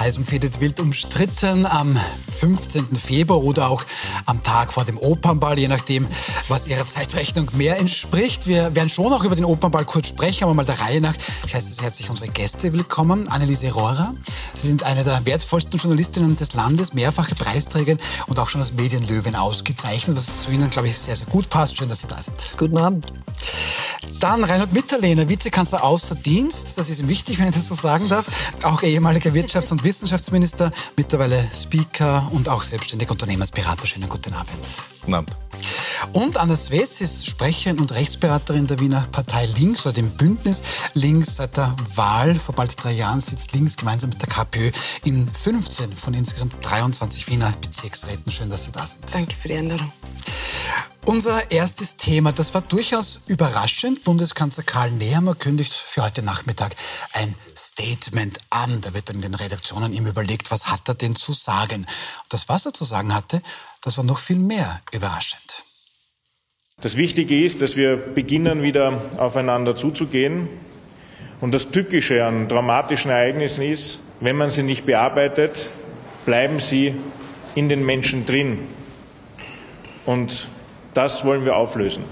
heiß umfädet, wild umstritten am 15. Februar oder auch am Tag vor dem Opernball, je nachdem, was Ihrer Zeitrechnung mehr entspricht. Wir werden schon auch über den Opernball kurz sprechen, aber mal der Reihe nach. Ich heiße sehr herzlich unsere Gäste willkommen. Anneliese Rohrer, Sie sind eine der wertvollsten Journalistinnen des Landes, mehrfache Preisträgerin und auch schon als Medienlöwin ausgezeichnet, was zu Ihnen, glaube ich, sehr, sehr gut passt. Schön, dass Sie da sind. Guten Abend. Dann Reinhard Mitterlehner, Vizekanzler außer Dienst. Das ist ihm wichtig, wenn ich das so sagen darf. Auch ehemaliger Wirtschafts- und Wissenschaftsminister, mittlerweile Speaker und auch selbstständiger Unternehmensberater. Schönen guten Abend. Guten Abend. Und Anna Swetz ist Sprecherin und Rechtsberaterin der Wiener Partei Links oder dem Bündnis Links. Seit der Wahl vor bald drei Jahren sitzt Links gemeinsam mit der KPÖ in 15 von insgesamt 23 Wiener Bezirksräten. Schön, dass Sie da sind. Danke für die Änderung. Unser erstes Thema, das war durchaus überraschend. Bundeskanzler Karl Nehammer kündigt für heute Nachmittag ein Statement an. Da wird dann in den Redaktionen ihm überlegt, was hat er denn zu sagen. Das, was er zu sagen hatte, das war noch viel mehr überraschend. Das Wichtige ist, dass wir beginnen, wieder aufeinander zuzugehen. Und das Tückische an dramatischen Ereignissen ist, wenn man sie nicht bearbeitet, bleiben sie in den Menschen drin. Und das wollen wir auflösen.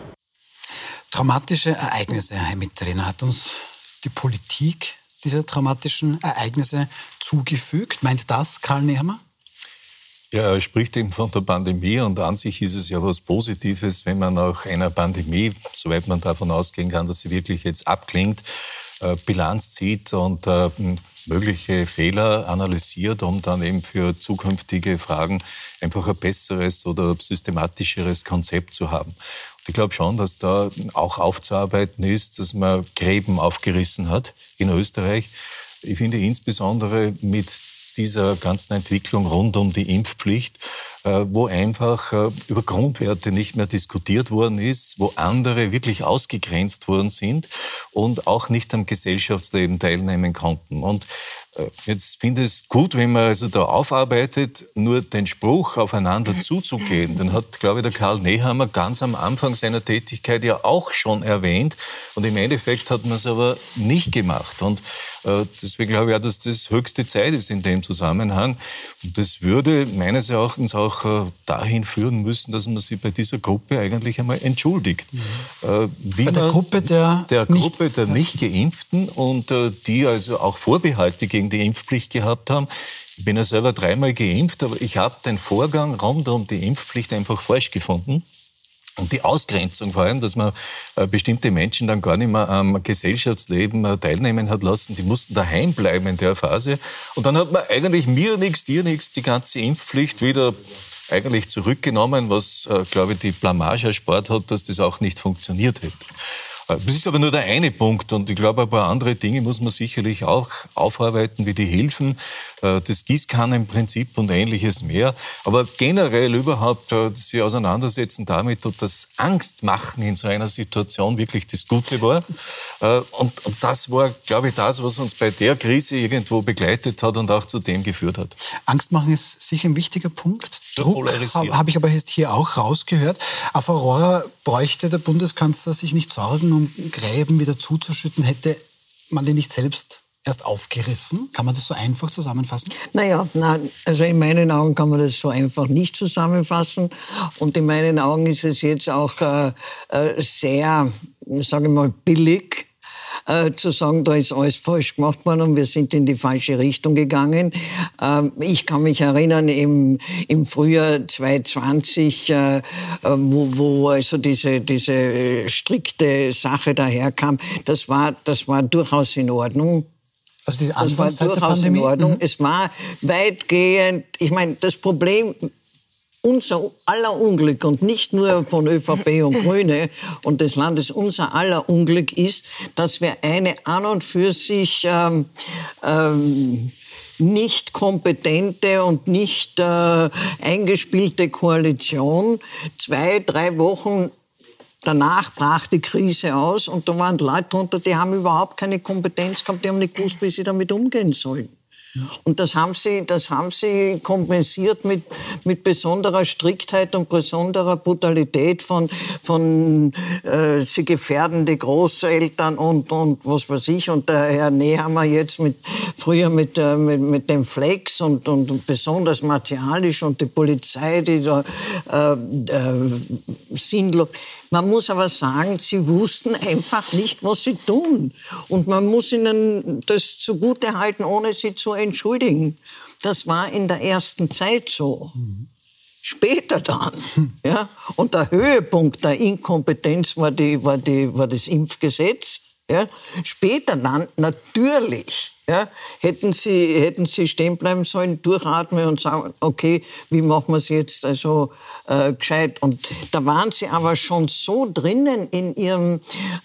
Traumatische Ereignisse, Herr Mitterlehner, hat uns die Politik dieser traumatischen Ereignisse zugefügt. Meint das Karl Nehammer? Ja, er spricht eben von der Pandemie und an sich ist es ja was Positives, wenn man nach einer Pandemie, soweit man davon ausgehen kann, dass sie wirklich jetzt abklingt, äh, Bilanz zieht und äh, mögliche Fehler analysiert, um dann eben für zukünftige Fragen einfach ein besseres oder systematischeres Konzept zu haben. Ich glaube schon, dass da auch aufzuarbeiten ist, dass man Gräben aufgerissen hat in Österreich. Ich finde insbesondere mit dieser ganzen Entwicklung rund um die Impfpflicht, äh, wo einfach äh, über Grundwerte nicht mehr diskutiert worden ist, wo andere wirklich ausgegrenzt worden sind und auch nicht am Gesellschaftsleben teilnehmen konnten. Und jetzt finde ich es gut, wenn man also da aufarbeitet, nur den Spruch aufeinander zuzugehen. Den hat, glaube ich, der Karl Nehammer ganz am Anfang seiner Tätigkeit ja auch schon erwähnt. Und im Endeffekt hat man es aber nicht gemacht. Und äh, deswegen glaube ich auch, dass das höchste Zeit ist in dem Zusammenhang. Und das würde meines Erachtens auch äh, dahin führen müssen, dass man sich bei dieser Gruppe eigentlich einmal entschuldigt. Mhm. Wie bei der Gruppe der, der Gruppe der nicht Geimpften und die also auch Vorbehalte gegen gegen die Impfpflicht gehabt haben. Ich bin ja selber dreimal geimpft, aber ich habe den Vorgang rund um die Impfpflicht einfach falsch gefunden. Und die Ausgrenzung vor allem, dass man äh, bestimmte Menschen dann gar nicht mehr am Gesellschaftsleben äh, teilnehmen hat lassen, die mussten daheim bleiben in der Phase. Und dann hat man eigentlich mir nichts, dir nichts, die ganze Impfpflicht wieder eigentlich zurückgenommen, was, äh, glaube ich, die Blamage erspart hat, dass das auch nicht funktioniert hätte. Das ist aber nur der eine Punkt und ich glaube, ein paar andere Dinge muss man sicherlich auch aufarbeiten, wie die Hilfen, äh, das Gießkannenprinzip und ähnliches mehr. Aber generell überhaupt äh, sich auseinandersetzen damit, ob das Angst machen in so einer Situation wirklich das Gute war. Äh, und, das war, glaube ich, das, was uns bei der Krise irgendwo begleitet hat und auch zu dem geführt hat. Angst machen ist sicher ein wichtiger Punkt. Druck habe ich aber jetzt hier auch rausgehört. Auf Aurora bräuchte der Bundeskanzler sich nicht sorgen um Gräben wieder zuzuschütten, hätte man die nicht selbst erst aufgerissen? Kann man das so einfach zusammenfassen? Naja, nein, also in meinen Augen kann man das so einfach nicht zusammenfassen. Und in meinen Augen ist es jetzt auch äh, äh sehr, sage ich mal, billig, äh, zu sagen, da ist alles falsch gemacht worden und wir sind in die falsche Richtung gegangen. Ähm, ich kann mich erinnern, im, im Frühjahr 2020, äh, wo, wo also diese, diese strikte Sache daherkam, das war, das war durchaus in Ordnung. Also die Anfangszeit das war durchaus in Ordnung. Mhm. Es war weitgehend, ich meine, das Problem unser aller Unglück und nicht nur von ÖVP und Grüne und des Landes, unser aller Unglück ist, dass wir eine an und für sich ähm, ähm, nicht kompetente und nicht äh, eingespielte Koalition zwei, drei Wochen Danach brach die Krise aus und da waren Leute drunter, die haben überhaupt keine Kompetenz gehabt, die haben nicht gewusst, wie sie damit umgehen sollen. Und das haben sie, das haben sie kompensiert mit, mit besonderer Striktheit und besonderer Brutalität von, von äh, sie gefährdende Großeltern und, und was weiß ich. Und der Herr Nehammer jetzt mit, früher mit, äh, mit, mit dem Flex und, und besonders martialisch und die Polizei, die da äh, äh, sinnlos. Man muss aber sagen, sie wussten einfach nicht, was sie tun. Und man muss ihnen das zugute halten, ohne sie zu entschuldigen. Das war in der ersten Zeit so. Später dann, ja, und der Höhepunkt der Inkompetenz war, die, war, die, war das Impfgesetz. Ja. Später dann natürlich ja, hätten, sie, hätten sie stehen bleiben sollen, durchatmen und sagen, okay, wie machen wir es jetzt also äh, gescheit? Und da waren sie aber schon so drinnen in ihrem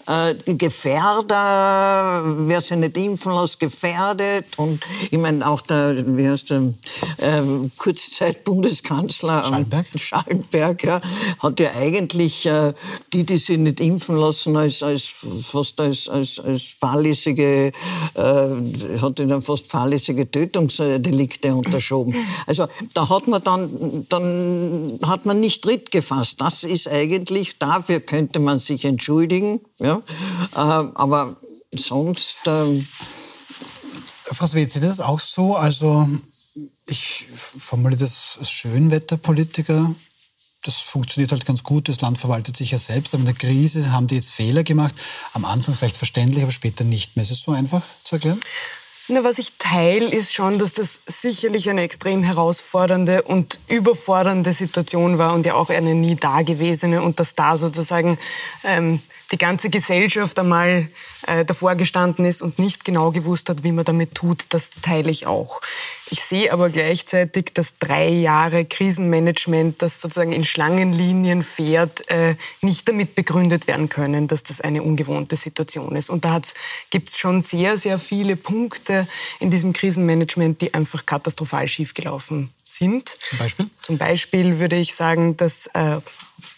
äh, Gefährder, wer sich nicht impfen lässt, gefährdet. Und ich meine, auch der, wie heißt der, äh, Kurzzeit-Bundeskanzler Schallenberg, Schallenberg ja, hat ja eigentlich äh, die, die sich nicht impfen lassen, als, als fast als, als, als fahrlässige äh, hat ihnen fast fahrlässige Tötungsdelikte unterschoben. Also da hat man dann, dann hat man nicht Tritt gefasst. Das ist eigentlich, dafür könnte man sich entschuldigen. Ja? Äh, aber sonst... Äh Frau Swetz, sieht das auch so? Also ich formuliere das als Schönwetterpolitiker das funktioniert halt ganz gut. Das Land verwaltet sich ja selbst. Aber in der Krise haben die jetzt Fehler gemacht. Am Anfang vielleicht verständlich, aber später nicht mehr. Ist es so einfach zu erklären? Na, was ich teile, ist schon, dass das sicherlich eine extrem herausfordernde und überfordernde Situation war und ja auch eine nie dagewesene und dass da sozusagen ähm, die ganze Gesellschaft einmal äh, davor gestanden ist und nicht genau gewusst hat, wie man damit tut, das teile ich auch. Ich sehe aber gleichzeitig, dass drei Jahre Krisenmanagement, das sozusagen in Schlangenlinien fährt, äh, nicht damit begründet werden können, dass das eine ungewohnte Situation ist. Und da gibt es schon sehr, sehr viele Punkte in diesem Krisenmanagement, die einfach katastrophal schiefgelaufen sind. Zum Beispiel? Zum Beispiel würde ich sagen, dass äh,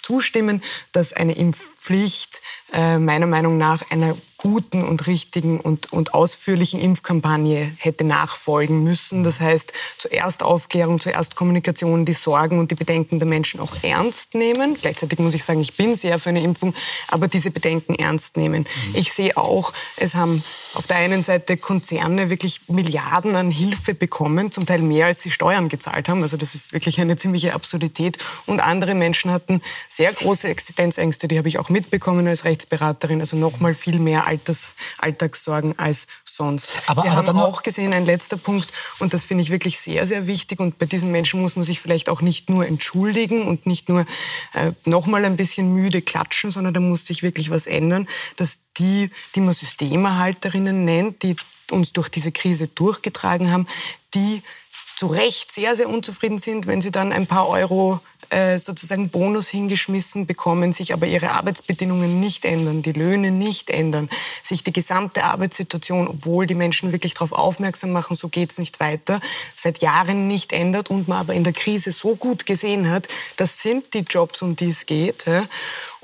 zustimmen, dass eine Impfpflicht äh, meiner Meinung nach einer guten und richtigen und, und ausführlichen Impfkampagne hätte nachfolgen müssen. Das heißt, zuerst Aufklärung, zuerst Kommunikation, die Sorgen und die Bedenken der Menschen auch ernst nehmen. Gleichzeitig muss ich sagen, ich bin sehr für eine Impfung, aber diese Bedenken ernst nehmen. Mhm. Ich sehe auch, es haben auf der einen Seite Konzerne wirklich Milliarden an Hilfe bekommen, zum Teil mehr als sie Steuern gezahlt haben. Also das ist wirklich eine ziemliche Absurdität. Und andere Menschen hatten sehr große Existenzängste, die habe ich auch mitbekommen als Rechtsberaterin, also noch mal viel mehr Alters, Alltagssorgen als sonst. Aber, Wir aber haben auch gesehen, ein letzter Punkt, und das finde ich wirklich sehr, sehr wichtig, und bei diesen Menschen muss man sich vielleicht auch nicht nur entschuldigen und nicht nur äh, noch mal ein bisschen müde klatschen, sondern da muss sich wirklich was ändern, dass die, die man Systemerhalterinnen nennt, die uns durch diese Krise durchgetragen haben, die zu Recht sehr, sehr unzufrieden sind, wenn sie dann ein paar Euro äh, sozusagen Bonus hingeschmissen bekommen, sich aber ihre Arbeitsbedingungen nicht ändern, die Löhne nicht ändern, sich die gesamte Arbeitssituation, obwohl die Menschen wirklich darauf aufmerksam machen, so geht's nicht weiter, seit Jahren nicht ändert und man aber in der Krise so gut gesehen hat, das sind die Jobs, um die es geht.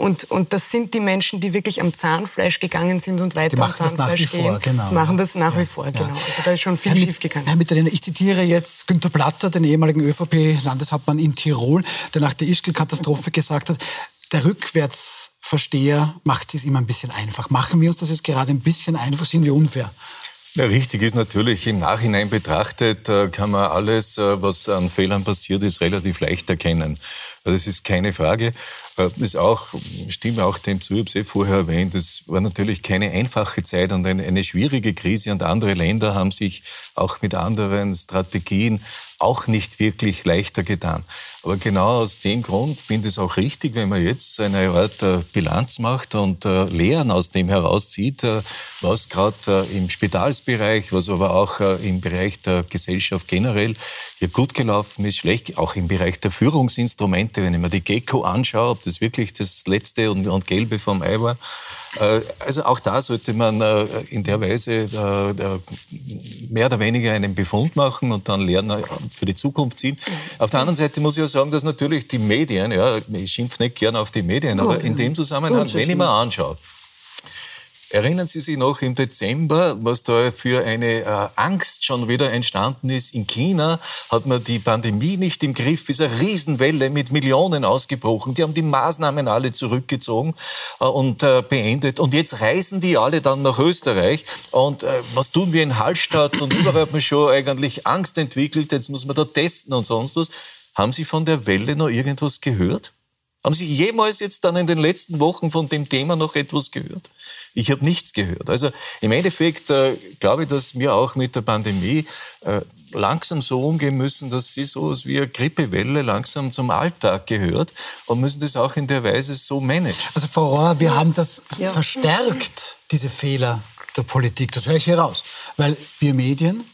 Und, und das sind die Menschen, die wirklich am Zahnfleisch gegangen sind und weiter am Zahnfleisch gehen. Vor, genau. Machen das nach ja, wie vor, genau. Also da ist schon viel schief gegangen. Herr Mitterlehner, ich zitiere jetzt Günter Platter, den ehemaligen ÖVP-Landeshauptmann in Tirol, der nach der Ischgl-Katastrophe gesagt hat, der Rückwärtsversteher macht es immer ein bisschen einfach. Machen wir uns das jetzt gerade ein bisschen einfach? Sind wir unfair? Ja, richtig ist natürlich, im Nachhinein betrachtet äh, kann man alles, äh, was an Fehlern passiert ist, relativ leicht erkennen. Das ist keine Frage. Äh, ist auch, stimme auch dem zu, ich habe es eh vorher erwähnt, es war natürlich keine einfache Zeit und eine, schwierige Krise und andere Länder haben sich auch mit anderen Strategien auch nicht wirklich leichter getan. Aber genau aus dem Grund finde ich es auch richtig, wenn man jetzt eine Art äh, Bilanz macht und äh, Lehren aus dem herauszieht, was gerade im Spitalsbereich, was aber auch im Bereich der Gesellschaft generell hier gut gelaufen ist, schlecht, auch im Bereich der Führungsinstrumente, wenn ich mir die Gecko anschaue, ob das wirklich das letzte und, und gelbe vom Ei war. Also auch da sollte man in der Weise mehr oder weniger einen Befund machen und dann Lernen für die Zukunft ziehen. Auf der anderen Seite muss ich auch sagen, dass natürlich die Medien, ja, ich schimpfe nicht gern auf die Medien, aber in dem Zusammenhang, wenn ich mir anschaue, Erinnern Sie sich noch im Dezember, was da für eine äh, Angst schon wieder entstanden ist? In China hat man die Pandemie nicht im Griff, ist eine Riesenwelle mit Millionen ausgebrochen. Die haben die Maßnahmen alle zurückgezogen äh, und äh, beendet. Und jetzt reisen die alle dann nach Österreich. Und äh, was tun wir in Hallstatt? Und überall hat man schon eigentlich Angst entwickelt. Jetzt muss man da testen und sonst was. Haben Sie von der Welle noch irgendwas gehört? Haben Sie jemals jetzt dann in den letzten Wochen von dem Thema noch etwas gehört? Ich habe nichts gehört. Also im Endeffekt äh, glaube ich, dass wir auch mit der Pandemie äh, langsam so umgehen müssen, dass sie so wie eine Grippewelle langsam zum Alltag gehört und müssen das auch in der Weise so managen. Also Frau Rohr, wir haben das ja. verstärkt, diese Fehler der Politik. Das höre ich hier raus. Weil wir Medien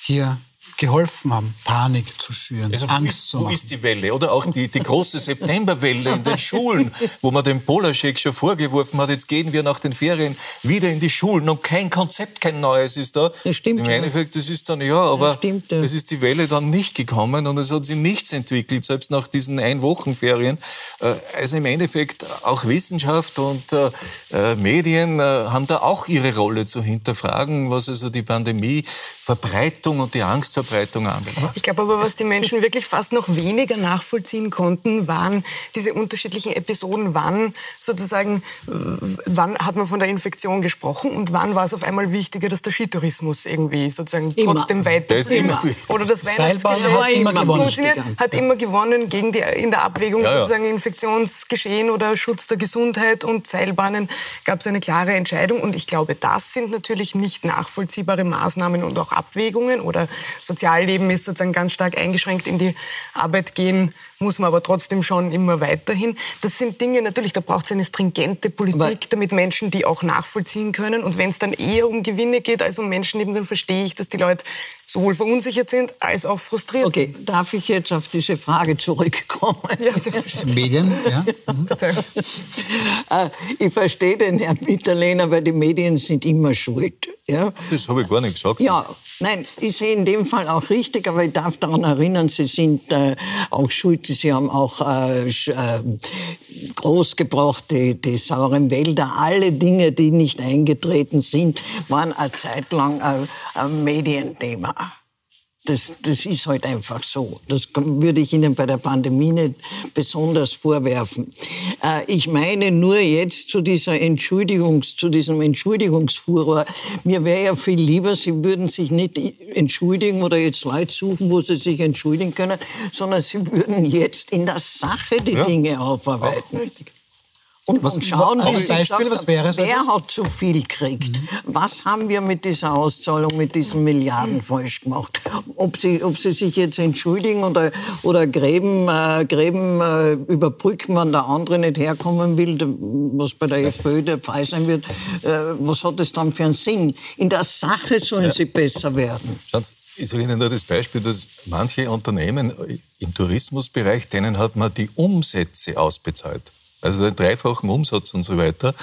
hier geholfen haben, Panik zu schüren, also Angst ist, zu machen. Wo ist die Welle? Oder auch die, die große Septemberwelle in den Schulen, wo man dem Polaschek schon vorgeworfen hat, jetzt gehen wir nach den Ferien wieder in die Schulen und kein Konzept, kein neues ist da. Das stimmt. Im Endeffekt, das ist dann, ja, aber stimmt, ja. es ist die Welle dann nicht gekommen und es hat sich nichts entwickelt, selbst nach diesen Einwochenferien. Äh, also im Endeffekt auch Wissenschaft und äh, äh, Medien haben da auch ihre Rolle zu hinterfragen, was also die Pandemie, Verbreitung und die Angstverbreitung Ausbreitung anbelangt. Ich glaube aber, was die Menschen wirklich fast noch weniger nachvollziehen konnten, waren diese unterschiedlichen Episoden. Wann sozusagen, wann hat man von der Infektion gesprochen und wann war es auf einmal wichtiger, dass der Skitourismus irgendwie sozusagen immer. trotzdem weiter das immer. oder das Weihnachtsgeschäft hat immer gewonnen. Hat immer gewonnen gegen die, in der Abwägung ja, ja. sozusagen Infektionsgeschehen oder Schutz der Gesundheit und Seilbahnen gab es eine klare Entscheidung und ich glaube, das sind natürlich nicht nachvollziehbare Maßnahmen und auch Abwägungen oder sozusagen Sozialleben ist sozusagen ganz stark eingeschränkt. In die Arbeit gehen muss man aber trotzdem schon immer weiterhin. Das sind Dinge natürlich, da braucht es eine stringente Politik, aber damit Menschen die auch nachvollziehen können. Und wenn es dann eher um Gewinne geht als um Menschenleben, dann verstehe ich, dass die Leute sowohl verunsichert sind als auch frustriert okay. sind. darf ich jetzt auf diese Frage zurückkommen? Ja, Medien, ja. Mhm. Ich verstehe den Herrn Mitterlehner, weil die Medien sind immer schuld. Ja? Das habe ich gar nicht gesagt. Ja, nein, ich sehe in dem Fall auch richtig, aber ich darf daran erinnern, Sie sind äh, auch schuld. Sie haben auch äh, äh, großgebracht, die, die sauren Wälder. Alle Dinge, die nicht eingetreten sind, waren eine Zeit lang ein, ein Medienthema. Das, das ist halt einfach so. Das würde ich Ihnen bei der Pandemie nicht besonders vorwerfen. Äh, ich meine nur jetzt zu dieser Entschuldigungs, zu diesem Entschuldigungsfuror. Mir wäre ja viel lieber, Sie würden sich nicht entschuldigen oder jetzt Leute suchen, wo Sie sich entschuldigen können, sondern Sie würden jetzt in der Sache die ja. Dinge aufarbeiten. Auch und, was, schauen, wie Beispiel, was wäre so wer hat zu viel gekriegt? Mhm. Was haben wir mit dieser Auszahlung, mit diesen Milliarden mhm. falsch gemacht? Ob sie, ob sie sich jetzt entschuldigen oder, oder Gräben, äh, Gräben äh, überbrücken, wenn der andere nicht herkommen will, was bei der FPÖ der Fall sein wird, äh, was hat das dann für einen Sinn? In der Sache sollen ja. sie besser werden. Schatz, ich sage Ihnen nur das Beispiel, dass manche Unternehmen im Tourismusbereich, denen hat man die Umsätze ausbezahlt also den dreifachen Umsatz und so weiter.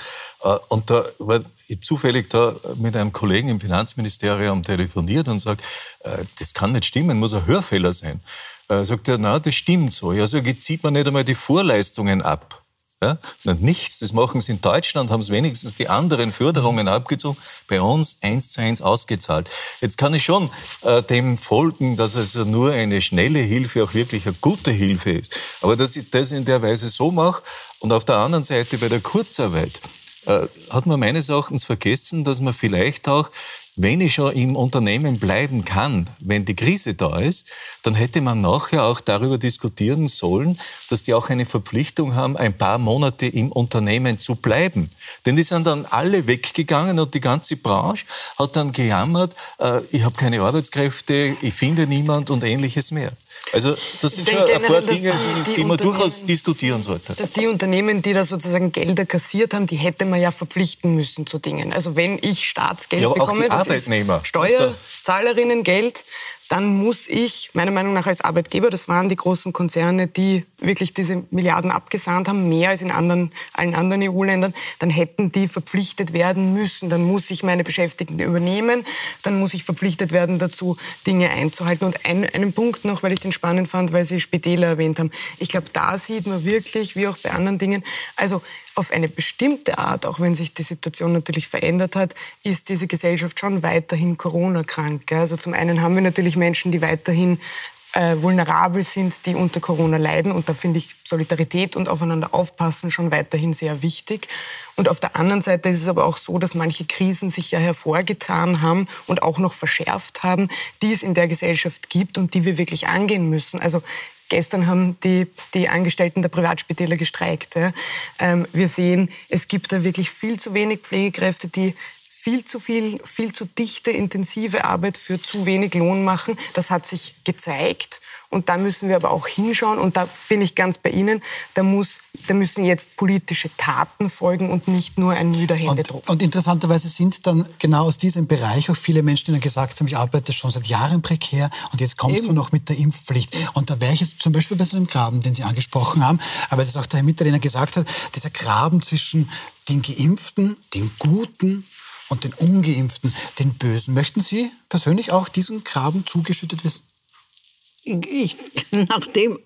Äh, und da war ich zufällig da mit einem Kollegen im Finanzministerium telefoniert und sagt, äh, das kann nicht stimmen, muss ein Hörfehler sein. Äh, sagt er, na, das stimmt so. Ja, so zieht man nicht einmal die Vorleistungen ab. Ja? nichts, das machen sie in Deutschland, haben es wenigstens die anderen Förderungen abgezogen, bei uns eins zu eins ausgezahlt. Jetzt kann ich schon äh, dem folgen, dass es nur eine schnelle Hilfe auch wirklich eine gute Hilfe ist. Aber dass ich das in der Weise so mache und auf der anderen Seite bei der Kurzarbeit, äh, hat man meines Erachtens vergessen, dass man vielleicht auch wenn ich schon im Unternehmen bleiben kann, wenn die Krise da ist, dann hätte man nachher auch darüber diskutieren sollen, dass die auch eine Verpflichtung haben, ein paar Monate im Unternehmen zu bleiben. Denn die sind dann alle weggegangen und die ganze Branche hat dann gejammert, äh, ich habe keine Arbeitskräfte, ich finde niemand und ähnliches mehr. Also das sind schon ein paar Dinge, die, die, die man durchaus diskutieren sollte. Dass die Unternehmen, die da sozusagen Gelder kassiert haben, die hätte man ja verpflichten müssen zu Dingen. Also wenn ich Staatsgeld ja, bekomme, das Arbeitnehmer. Steuerzahlerinnen Geld, dann muss ich meiner Meinung nach als Arbeitgeber, das waren die großen Konzerne, die wirklich diese Milliarden abgesahnt haben, mehr als in anderen, allen anderen EU-Ländern, dann hätten die verpflichtet werden müssen. Dann muss ich meine Beschäftigten übernehmen, dann muss ich verpflichtet werden dazu, Dinge einzuhalten. Und ein, einen Punkt noch, weil ich den spannend fand, weil Sie Spitäler erwähnt haben. Ich glaube, da sieht man wirklich, wie auch bei anderen Dingen, also auf eine bestimmte Art, auch wenn sich die Situation natürlich verändert hat, ist diese Gesellschaft schon weiterhin Corona-krank. Also zum einen haben wir natürlich Menschen, die weiterhin äh, vulnerabel sind, die unter Corona leiden. Und da finde ich Solidarität und aufeinander aufpassen schon weiterhin sehr wichtig. Und auf der anderen Seite ist es aber auch so, dass manche Krisen sich ja hervorgetan haben und auch noch verschärft haben, die es in der Gesellschaft gibt und die wir wirklich angehen müssen. Also Gestern haben die, die Angestellten der Privatspitäler gestreikt. Ja. Ähm, wir sehen, es gibt da wirklich viel zu wenig Pflegekräfte, die viel zu viel, viel zu dichte, intensive Arbeit für zu wenig Lohn machen. Das hat sich gezeigt. Und da müssen wir aber auch hinschauen. Und da bin ich ganz bei Ihnen. Da, muss, da müssen jetzt politische Taten folgen und nicht nur ein müder Händedruck. Und, und interessanterweise sind dann genau aus diesem Bereich auch viele Menschen, die dann gesagt haben, ich arbeite schon seit Jahren prekär und jetzt kommt es noch mit der Impfpflicht. Und da wäre ich jetzt zum Beispiel bei so einem Graben, den Sie angesprochen haben, aber das auch der Herr Mitterlehner gesagt hat, dieser Graben zwischen den Geimpften, den Guten und den Ungeimpften, den Bösen. Möchten Sie persönlich auch diesen Graben zugeschüttet wissen? Ich, nachdem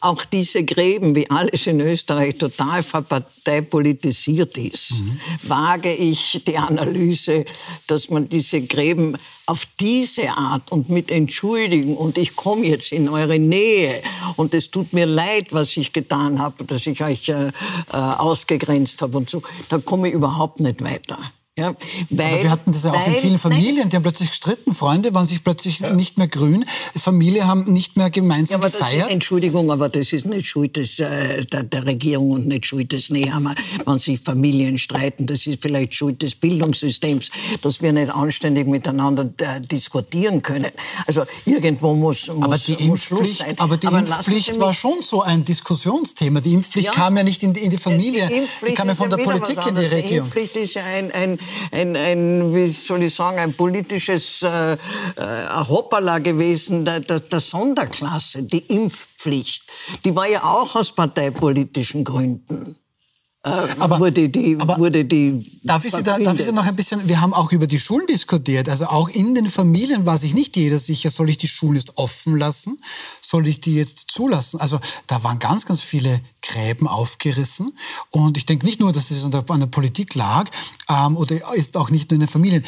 auch diese Gräben, wie alles in Österreich, total verparteipolitisiert ist, mhm. wage ich die Analyse, dass man diese Gräben auf diese Art und mit Entschuldigen und ich komme jetzt in eure Nähe und es tut mir leid, was ich getan habe, dass ich euch äh, äh ausgegrenzt habe und so, da komme ich überhaupt nicht weiter. Ja, weil, aber wir hatten das ja auch weil, in vielen Familien, nein, die haben plötzlich gestritten, Freunde waren sich plötzlich ja. nicht mehr grün, Familie haben nicht mehr gemeinsam ja, aber gefeiert. Ist, Entschuldigung, aber das ist nicht Schuld des, äh, der, der, Regierung und nicht Schuld des Nehammer, wenn sich Familien streiten. Das ist vielleicht Schuld des Bildungssystems, dass wir nicht anständig miteinander äh, diskutieren können. Also irgendwo muss, muss, aber die muss Schluss sein. Aber die aber Impfpflicht war schon so ein Diskussionsthema. Die Impfpflicht ja, kam ja nicht in die, in die Familie, die, die kam ja von der Politik in die Regierung. Die Impfpflicht ist ja ein, ein ein, ein, wie soll ich sagen, ein politisches äh, äh, Hoppala gewesen der, der, der Sonderklasse, die Impfpflicht. Die war ja auch aus parteipolitischen Gründen. Äh, aber, wurde die, aber wurde die darf, ich Sie da, darf ich Sie noch ein bisschen, wir haben auch über die Schulen diskutiert, also auch in den Familien war sich nicht jeder sicher, soll ich die Schulen jetzt offen lassen, soll ich die jetzt zulassen? Also da waren ganz, ganz viele Gräben aufgerissen und ich denke nicht nur, dass es an der, an der Politik lag ähm, oder ist auch nicht nur in den Familien.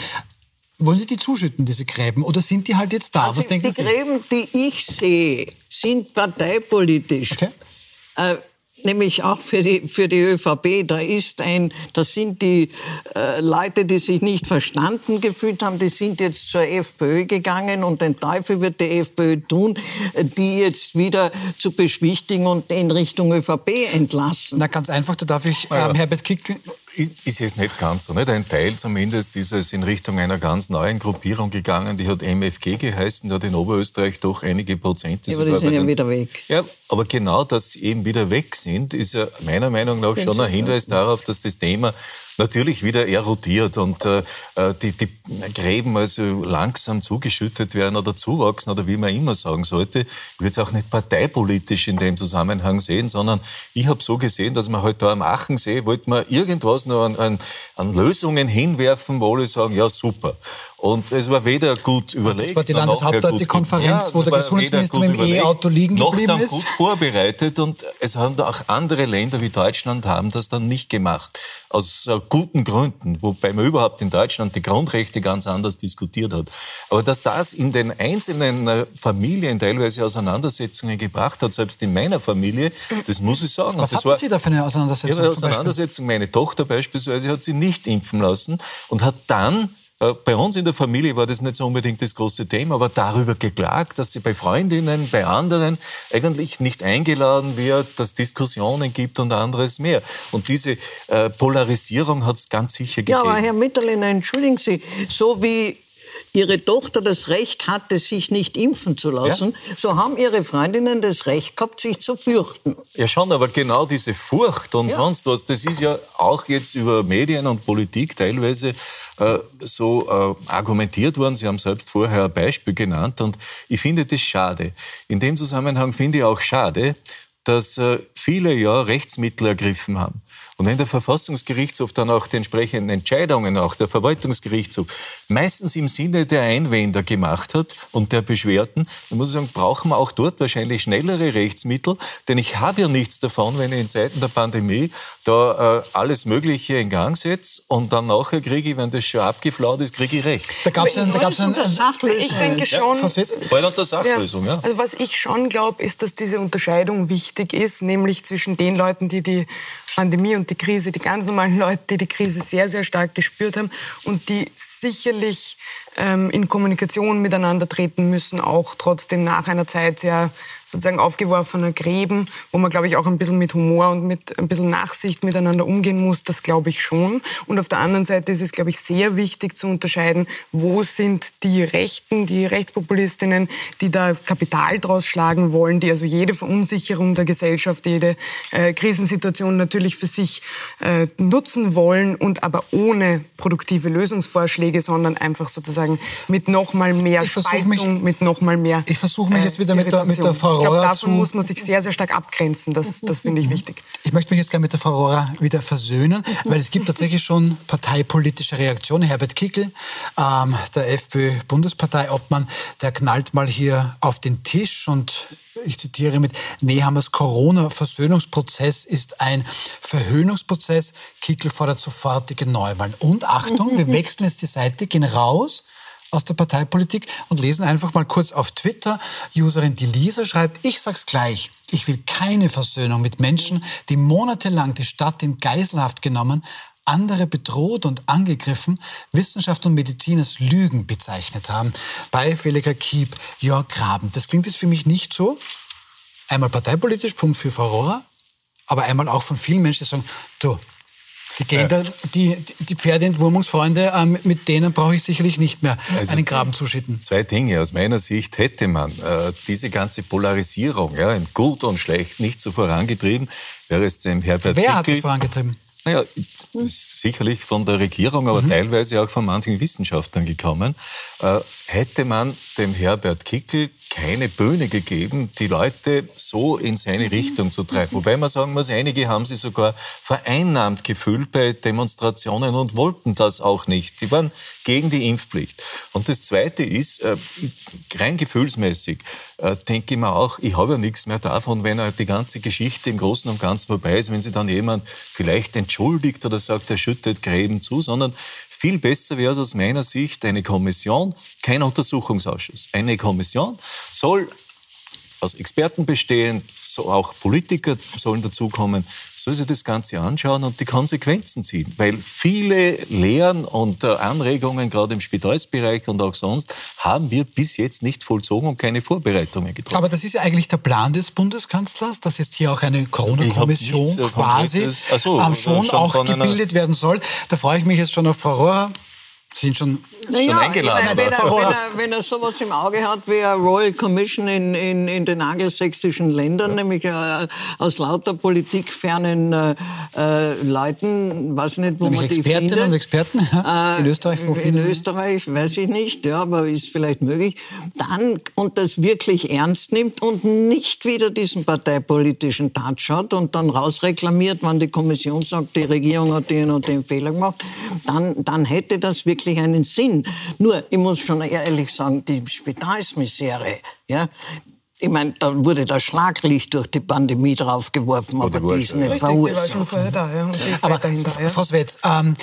Wollen Sie die zuschütten, diese Gräben, oder sind die halt jetzt da? Also Was denken die Sie? Die Gräben, die ich sehe, sind parteipolitisch. Okay. Äh, nämlich auch für die, für die ÖVP. Da ist ein, das sind die äh, Leute, die sich nicht verstanden gefühlt haben, die sind jetzt zur FPÖ gegangen und den Teufel wird die FPÖ tun, die jetzt wieder zu beschwichtigen und in Richtung ÖVP entlassen. Na, ganz einfach, da darf ich ähm, Herbert Kickl ist, ist es nicht ganz so. Nicht? Ein Teil zumindest ist es in Richtung einer ganz neuen Gruppierung gegangen, die hat MFG geheißen, die hat in Oberösterreich doch einige Prozente. Ja, aber die sind ja wieder weg. Ja, aber genau, dass sie eben wieder weg sind, ist ja meiner Meinung nach schon ein Hinweis darauf, dass das Thema natürlich wieder erodiert und äh, äh, die, die Gräben also langsam zugeschüttet werden oder zuwachsen oder wie man immer sagen sollte. Ich würde es auch nicht parteipolitisch in dem Zusammenhang sehen, sondern ich habe so gesehen, dass man halt da am Achensee wollte man irgendwas noch an, an, an Lösungen hinwerfen, wo alle sagen, ja super. Und es war weder gut überlegt. Das war die Landeshauptleute-Konferenz, ja, wo der Gesundheitsminister mit dem E-Auto liegen geblieben noch dann gut vorbereitet und es haben auch andere Länder wie Deutschland haben das dann nicht gemacht. Aus äh, guten Gründen, wobei man überhaupt in Deutschland die Grundrechte ganz anders diskutiert hat. Aber dass das in den einzelnen äh, Familien teilweise Auseinandersetzungen gebracht hat, selbst in meiner Familie, das muss ich sagen. Was hatten Sie da für eine Auseinandersetzung? Ja, eine Auseinandersetzung. Meine Tochter beispielsweise hat sie nicht impfen lassen und hat dann bei uns in der Familie war das nicht so unbedingt das große Thema, aber darüber geklagt, dass sie bei Freundinnen, bei anderen eigentlich nicht eingeladen wird, dass Diskussionen gibt und anderes mehr. Und diese äh, Polarisierung hat es ganz sicher gegeben. Ja, aber Herr Mitterlehner, entschuldigen Sie, so wie ihre Tochter das Recht hatte, sich nicht impfen zu lassen, ja. so haben ihre Freundinnen das Recht gehabt, sich zu fürchten. Ja schon, aber genau diese Furcht und ja. sonst was, das ist ja auch jetzt über Medien und Politik teilweise äh, so äh, argumentiert worden. Sie haben selbst vorher ein Beispiel genannt und ich finde das schade. In dem Zusammenhang finde ich auch schade, dass äh, viele ja Rechtsmittel ergriffen haben. Und wenn der Verfassungsgerichtshof dann auch die entsprechenden Entscheidungen, auch der Verwaltungsgerichtshof, meistens im Sinne der Einwender gemacht hat und der Beschwerden, dann muss ich sagen, brauchen wir auch dort wahrscheinlich schnellere Rechtsmittel, denn ich habe ja nichts davon, wenn ich in Zeiten der Pandemie da äh, alles Mögliche in Gang setze und dann nachher kriege ich, wenn das schon abgeflaut ist, kriege ich Recht. Da gab es einen, da gab's einen, Sachlösung. Ich denke schon. Ja, unter Sachlösung, ja. Also was ich schon glaube, ist, dass diese Unterscheidung wichtig ist, nämlich zwischen den Leuten, die die Pandemie und die Krise, die ganz normalen Leute, die die Krise sehr, sehr stark gespürt haben und die sicherlich ähm, in Kommunikation miteinander treten müssen, auch trotzdem nach einer Zeit sehr sozusagen aufgeworfener Gräben, wo man, glaube ich, auch ein bisschen mit Humor und mit ein bisschen Nachsicht miteinander umgehen muss, das glaube ich schon. Und auf der anderen Seite ist es, glaube ich, sehr wichtig zu unterscheiden, wo sind die Rechten, die Rechtspopulistinnen, die da Kapital draus schlagen wollen, die also jede Verunsicherung der Gesellschaft, jede äh, Krisensituation natürlich für sich äh, nutzen wollen und aber ohne produktive Lösungsvorschläge, sondern einfach sozusagen mit noch mal mehr ich Spaltung, mich, mit noch mal mehr Ich versuche mich jetzt wieder mit der, mit der Frau glaube, davon muss man sich sehr, sehr stark abgrenzen. Das, das finde ich wichtig. Ich möchte mich jetzt gerne mit der Frau Rohrer wieder versöhnen, weil es gibt tatsächlich schon parteipolitische Reaktionen. Herbert Kickel, ähm, der FPÖ-Bundesparteiobmann, der knallt mal hier auf den Tisch und ich zitiere mit Nehammers Corona-Versöhnungsprozess ist ein Verhöhnungsprozess. Kickel fordert sofortige Neuwahlen. Und Achtung, wir wechseln jetzt die Seite, gehen raus aus der Parteipolitik und lesen einfach mal kurz auf Twitter. Userin die Lisa schreibt, ich sag's gleich. Ich will keine Versöhnung mit Menschen, die monatelang die Stadt in Geiselhaft genommen, andere bedroht und angegriffen, Wissenschaft und Medizin als Lügen bezeichnet haben. Beifälliger Keep Jörg Graben. Das klingt jetzt für mich nicht so. Einmal parteipolitisch, Punkt für Frau Rohrer, aber einmal auch von vielen Menschen, die sagen, du, die, Gender, die, die Pferdeentwurmungsfreunde, ähm, mit denen brauche ich sicherlich nicht mehr also einen Graben zuschütten. Zwei Dinge. Aus meiner Sicht hätte man äh, diese ganze Polarisierung ja, in Gut und Schlecht nicht so vorangetrieben, wäre es dem Herbert Wer Dickel, hat es vorangetrieben? Naja, sicherlich von der Regierung, aber mhm. teilweise auch von manchen Wissenschaftlern gekommen. Äh, hätte man dem Herbert Kickel keine Bühne gegeben, die Leute so in seine Richtung zu treiben. Wobei man sagen muss, einige haben sie sogar vereinnahmt gefühlt bei Demonstrationen und wollten das auch nicht. Die waren gegen die Impfpflicht. Und das Zweite ist, äh, rein gefühlsmäßig, äh, denke ich mir auch, ich habe ja nichts mehr davon, wenn die ganze Geschichte im Großen und Ganzen vorbei ist, wenn sich dann jemand vielleicht entschuldigt oder sagt, er schüttet Gräben zu, sondern viel besser wäre es aus meiner Sicht eine Kommission, kein Untersuchungsausschuss. Eine Kommission soll aus Experten bestehend, so auch Politiker sollen dazukommen, soll sich das Ganze anschauen und die Konsequenzen ziehen. Weil viele Lehren und äh, Anregungen, gerade im Spitalsbereich und auch sonst, haben wir bis jetzt nicht vollzogen und keine Vorbereitungen getroffen. Aber das ist ja eigentlich der Plan des Bundeskanzlers, dass jetzt hier auch eine Corona-Kommission quasi so, ähm, schon, schon auch gebildet werden soll. Da freue ich mich jetzt schon auf Frau Rohr sind schon, naja, schon eingeladen. Meine, wenn, er, wenn, er, wenn er sowas im Auge hat wie eine Royal Commission in, in, in den angelsächsischen Ländern, ja. nämlich äh, aus lauter politikfernen äh, äh, Leuten, weiß nicht, wo nämlich man die Expertinnen findet. und Experten ja, in Österreich. Wo in Österreich weiß ich nicht, ja, aber ist vielleicht möglich. Dann, und das wirklich ernst nimmt und nicht wieder diesen parteipolitischen Touch hat und dann rausreklamiert, wann die Kommission sagt, die Regierung hat den und den Fehler gemacht, dann, dann hätte das wirklich wirklich einen Sinn. Nur, ich muss schon ehrlich sagen, die Spitalsmisere, ja, ich meine, da wurde das Schlaglicht durch die Pandemie draufgeworfen, aber die ist nicht verursacht. Da, ja, aber ja. Frau Swetz, ähm,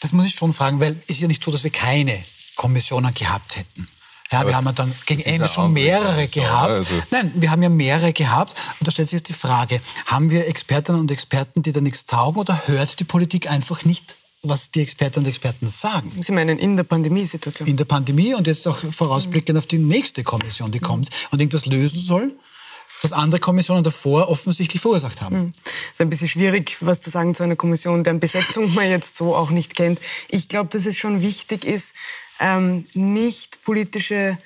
das muss ich schon fragen, weil es ist ja nicht so, dass wir keine Kommissionen gehabt hätten. Ja, aber wir haben ja dann gegen Ende schon mehrere gehabt. Also Nein, wir haben ja mehrere gehabt. Und da stellt sich jetzt die Frage, haben wir Expertinnen und Experten, die da nichts taugen oder hört die Politik einfach nicht was die Expertinnen und Experten sagen. Sie meinen in der Pandemiesituation? In der Pandemie und jetzt auch vorausblickend auf die nächste Kommission, die kommt und irgendwas lösen soll. das andere Kommissionen davor offensichtlich verursacht haben. Es ist ein bisschen schwierig, was zu sagen zu einer Kommission, deren Besetzung man jetzt so auch nicht kennt. Ich glaube, dass es schon wichtig ist, ähm, nicht politische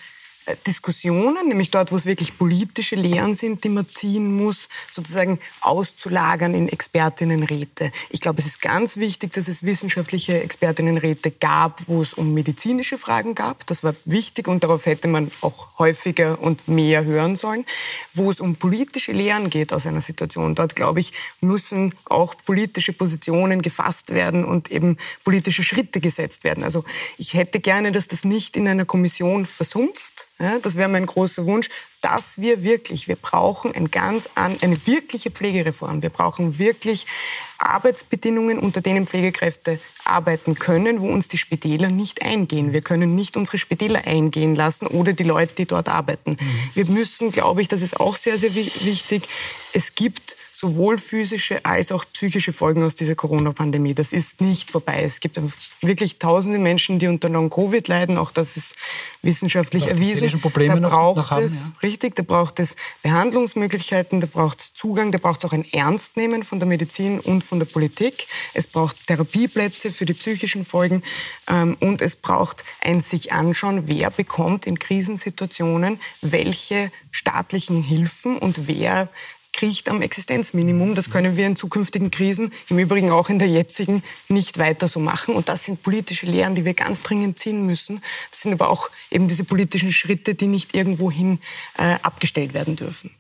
Diskussionen, nämlich dort, wo es wirklich politische Lehren sind, die man ziehen muss, sozusagen auszulagern in Expertinnenräte. Ich glaube, es ist ganz wichtig, dass es wissenschaftliche Expertinnenräte gab, wo es um medizinische Fragen gab. Das war wichtig und darauf hätte man auch häufiger und mehr hören sollen. Wo es um politische Lehren geht aus einer Situation, dort, glaube ich, müssen auch politische Positionen gefasst werden und eben politische Schritte gesetzt werden. Also ich hätte gerne, dass das nicht in einer Kommission versumpft, ja, das wäre mein großer Wunsch, dass wir wirklich, wir brauchen ein ganz an, eine wirkliche Pflegereform. Wir brauchen wirklich Arbeitsbedingungen, unter denen Pflegekräfte arbeiten können, wo uns die Spitäler nicht eingehen. Wir können nicht unsere Spitäler eingehen lassen oder die Leute, die dort arbeiten. Mhm. Wir müssen, glaube ich, das ist auch sehr, sehr wichtig, es gibt sowohl physische als auch psychische Folgen aus dieser Corona-Pandemie. Das ist nicht vorbei. Es gibt wirklich tausende Menschen, die unter Long-Covid leiden. Auch das ist wissenschaftlich auch erwiesen. Probleme da braucht noch, noch haben, es, ja. richtig, da braucht es Behandlungsmöglichkeiten, da braucht es Zugang, da braucht es auch ein Ernstnehmen von der Medizin und von der Politik. Es braucht Therapieplätze für die psychischen Folgen ähm, und es braucht ein sich anschauen, wer bekommt in Krisensituationen welche staatlichen Hilfen und wer kriecht am Existenzminimum. Das können wir in zukünftigen Krisen, im Übrigen auch in der jetzigen, nicht weiter so machen. Und das sind politische Lehren, die wir ganz dringend ziehen müssen. Das sind aber auch eben diese politischen Schritte, die nicht irgendwohin äh, abgestellt werden dürfen.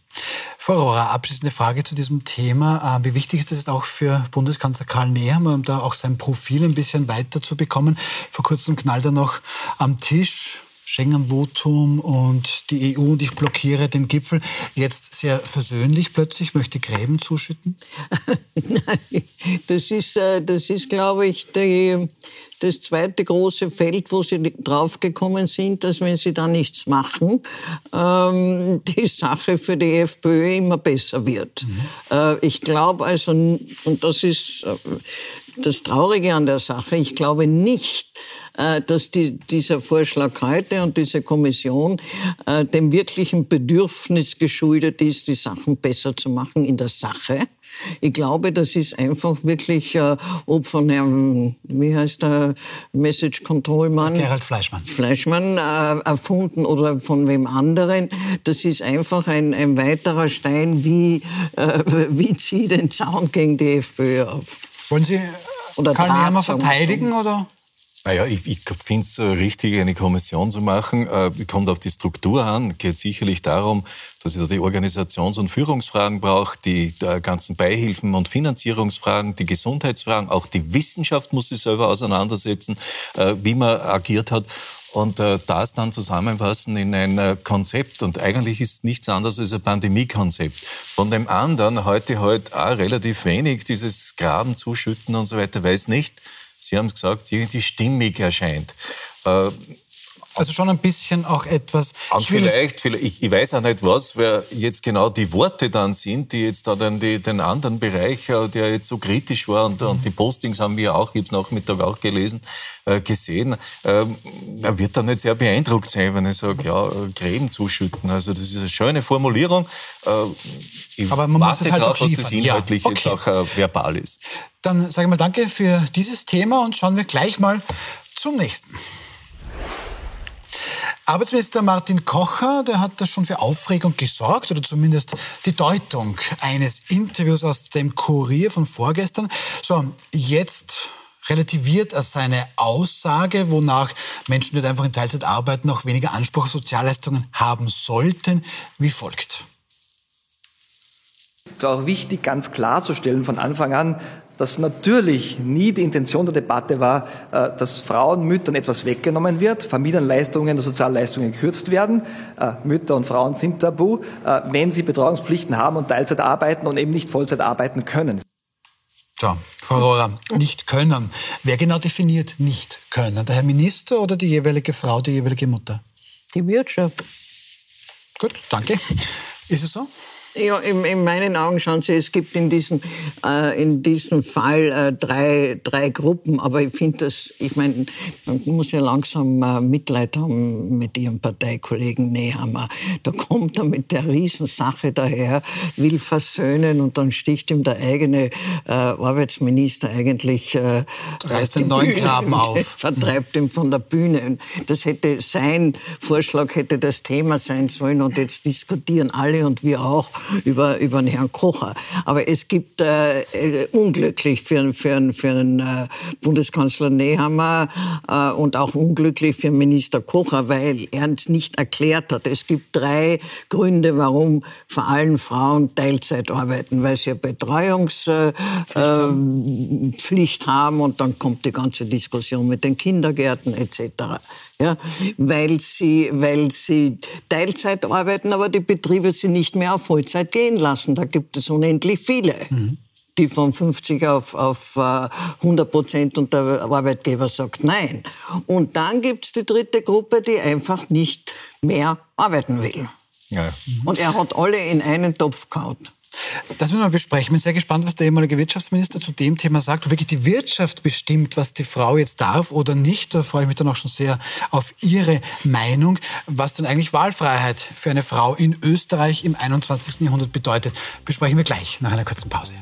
Frau Rohrer, abschließende Frage zu diesem Thema. Äh, wie wichtig ist es auch für Bundeskanzler Karl Nehammer, um da auch sein Profil ein bisschen weiter zu bekommen? Vor kurzem knallt er noch am Tisch Schengen-Votum und die EU und ich blockiere den Gipfel. Jetzt sehr versöhnlich plötzlich, möchte Gräben zuschütten? Nein, das ist, äh, das ist glaube ich, die, das zweite große Feld, wo sie draufgekommen sind, dass wenn sie da nichts machen, ähm, die Sache für die FPÖ immer besser wird. Mhm. Äh, ich glaube also, und das ist äh, das Traurige an der Sache, ich glaube nicht, äh, dass die, dieser Vorschlag heute und diese Kommission äh, dem wirklichen Bedürfnis geschuldet ist, die Sachen besser zu machen in der Sache. Ich glaube, das ist einfach wirklich, äh, ob von Herrn, wie heißt der Message Control Mann? Gerald Fleischmann. Fleischmann äh, erfunden oder von wem anderen. Das ist einfach ein, ein weiterer Stein, wie, äh, wie zieht den Zaun gegen die FPÖ auf. Wollen Sie oder Karl Nehammer verteidigen oder? Naja, ich, ich finde es richtig, eine Kommission zu machen. Äh, kommt auf die Struktur an. Geht sicherlich darum, dass ich da die Organisations- und Führungsfragen brauche, die ganzen Beihilfen- und Finanzierungsfragen, die Gesundheitsfragen, auch die Wissenschaft muss sich selber auseinandersetzen, äh, wie man agiert hat. Und äh, das dann zusammenfassen in ein äh, Konzept. Und eigentlich ist nichts anderes als ein Pandemiekonzept. Von dem anderen heute halt auch relativ wenig, dieses Graben zuschütten und so weiter, weiß nicht, Sie haben es gesagt, irgendwie stimmig erscheint. Äh, also schon ein bisschen auch etwas. Ich vielleicht, vielleicht ich, ich, weiß auch nicht, was wer jetzt genau die Worte dann sind, die jetzt da dann die, den anderen Bereich, äh, der jetzt so kritisch war und, mhm. und die Postings haben wir auch, ich habe es Nachmittag auch gelesen, äh, gesehen. Ähm, er wird dann nicht sehr beeindruckt sein, wenn ich sage, ja, äh, Gräben zuschütten. Also das ist eine schöne Formulierung. Äh, Aber man muss es halt drauf, auch liefern. dass das inhaltlich ja, okay. jetzt auch äh, verbal ist. Dann sage ich mal danke für dieses Thema und schauen wir gleich mal zum nächsten. Arbeitsminister Martin Kocher, der hat da schon für Aufregung gesorgt oder zumindest die Deutung eines Interviews aus dem Kurier von vorgestern. So, jetzt relativiert er seine Aussage, wonach Menschen, die einfach in Teilzeit arbeiten, auch weniger Anspruch auf Sozialleistungen haben sollten, wie folgt. Es ist auch wichtig, ganz klarzustellen von Anfang an, dass natürlich nie die Intention der Debatte war, äh, dass Frauen, Müttern etwas weggenommen wird, Familienleistungen und Sozialleistungen gekürzt werden. Äh, Mütter und Frauen sind tabu, äh, wenn sie Betreuungspflichten haben und Teilzeit arbeiten und eben nicht Vollzeit arbeiten können. So, Frau Rohrer, nicht können. Wer genau definiert nicht können? Der Herr Minister oder die jeweilige Frau, die jeweilige Mutter? Die Wirtschaft. Gut, danke. Ist es so? Ja, in, in, meinen Augen schauen Sie, es gibt in diesem, äh, in diesem Fall äh, drei, drei Gruppen, aber ich finde das, ich meine, man muss ja langsam äh, Mitleid haben mit Ihrem Parteikollegen Nehammer. Da kommt er mit der Riesensache daher, will versöhnen und dann sticht ihm der eigene äh, Arbeitsminister eigentlich äh, reißt den neuen Graben auf. Vertreibt ihn von der Bühne. Das hätte sein Vorschlag hätte das Thema sein sollen und jetzt diskutieren alle und wir auch über, über den Herrn Kocher. Aber es gibt äh, äh unglücklich für, für, für den äh, Bundeskanzler Nehammer äh, und auch unglücklich für Minister Kocher, weil er es nicht erklärt hat. Es gibt drei Gründe, warum vor allem Frauen Teilzeit arbeiten, weil sie eine Betreuungspflicht. Äh, haben und dann kommt die ganze Diskussion mit den Kindergärten etc ja, weil sie, weil sie Teilzeit arbeiten, aber die Betriebe sie nicht mehr auf Vollzeit gehen lassen. Da gibt es unendlich viele. Mhm die von 50 auf, auf 100 äh, Prozent und der Arbeitgeber sagt nein. Und dann gibt es die dritte Gruppe, die einfach nicht mehr arbeiten will. Ja. Und er hat alle in einen Topf gehauen. Das müssen wir besprechen. Ich bin sehr gespannt, was der ehemalige Wirtschaftsminister zu dem Thema sagt. Ob wirklich die Wirtschaft bestimmt, was die Frau jetzt darf oder nicht. Da freue ich mich dann auch schon sehr auf Ihre Meinung, was denn eigentlich Wahlfreiheit für eine Frau in Österreich im 21. Jahrhundert bedeutet. Besprechen wir gleich nach einer kurzen Pause.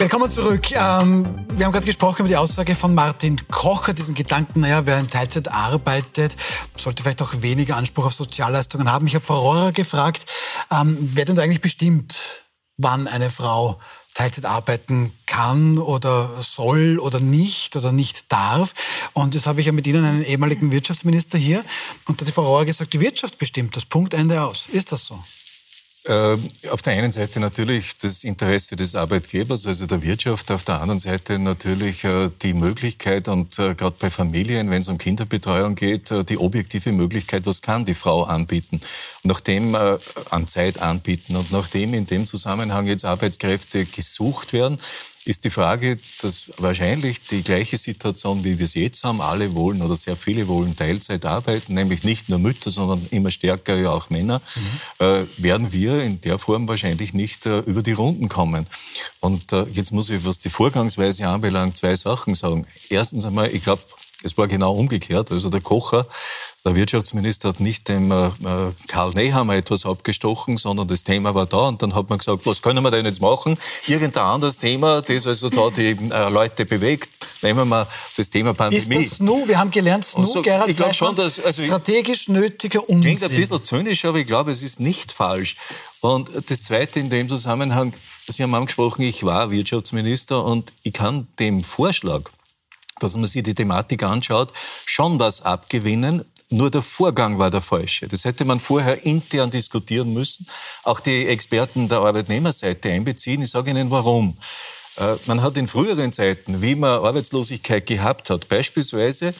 Willkommen zurück. Ähm, wir haben gerade gesprochen über die Aussage von Martin Kocher, diesen Gedanken, naja, wer in Teilzeit arbeitet, sollte vielleicht auch weniger Anspruch auf Sozialleistungen haben. Ich habe Frau Rohrer gefragt, ähm, wer denn eigentlich bestimmt, wann eine Frau Teilzeit arbeiten kann oder soll oder nicht oder nicht darf. Und das habe ich ja mit Ihnen, einen ehemaligen Wirtschaftsminister hier. Und da hat die Frau Rohrer gesagt, die Wirtschaft bestimmt das. Punkt, Ende aus. Ist das so? Äh, auf der einen Seite natürlich das Interesse des Arbeitgebers, also der Wirtschaft, auf der anderen Seite natürlich äh, die Möglichkeit und äh, gerade bei Familien, wenn es um Kinderbetreuung geht, die objektive Möglichkeit, was kann die Frau anbieten, nachdem an Zeit anbieten und nachdem in dem Zusammenhang jetzt Arbeitskräfte gesucht werden, ist die Frage, dass wahrscheinlich die gleiche Situation, wie wir es jetzt haben, alle wollen oder sehr viele wollen Teilzeit arbeiten, nämlich nicht nur Mütter, sondern immer stärker ja auch Männer, mhm. äh, werden wir in der Form wahrscheinlich nicht äh, über die Runden kommen. Und äh, jetzt muss ich, was die Vorgangsweise anbelangt, zwei Sachen sagen. Erstens einmal, ich glaube, es war genau umgekehrt. Also der Kocher, der Wirtschaftsminister hat nicht dem äh, Karl Nehammer etwas abgestochen, sondern das Thema war da und dann hat man gesagt, was können wir denn jetzt machen? Irgendein anderes Thema, das also da die äh, Leute bewegt. Nehmen wir mal das Thema Pandemie. Ist das SNU? Wir haben gelernt, SNU, also, Gerhard ich glaube schon, dass also strategisch nötiger Unsinn. Klingt ein bisschen zynisch, aber ich glaube, es ist nicht falsch. Und das Zweite in dem Zusammenhang, Sie haben angesprochen, ich war Wirtschaftsminister und ich kann dem Vorschlag, dass man sich die Thematik anschaut, schon was abgewinnen. Nur der Vorgang war der falsche. Das hätte man vorher intern diskutieren müssen. Auch die Experten der Arbeitnehmerseite einbeziehen. Ich sage Ihnen warum. Äh, man hat in früheren Zeiten, wie man Arbeitslosigkeit gehabt hat, beispielsweise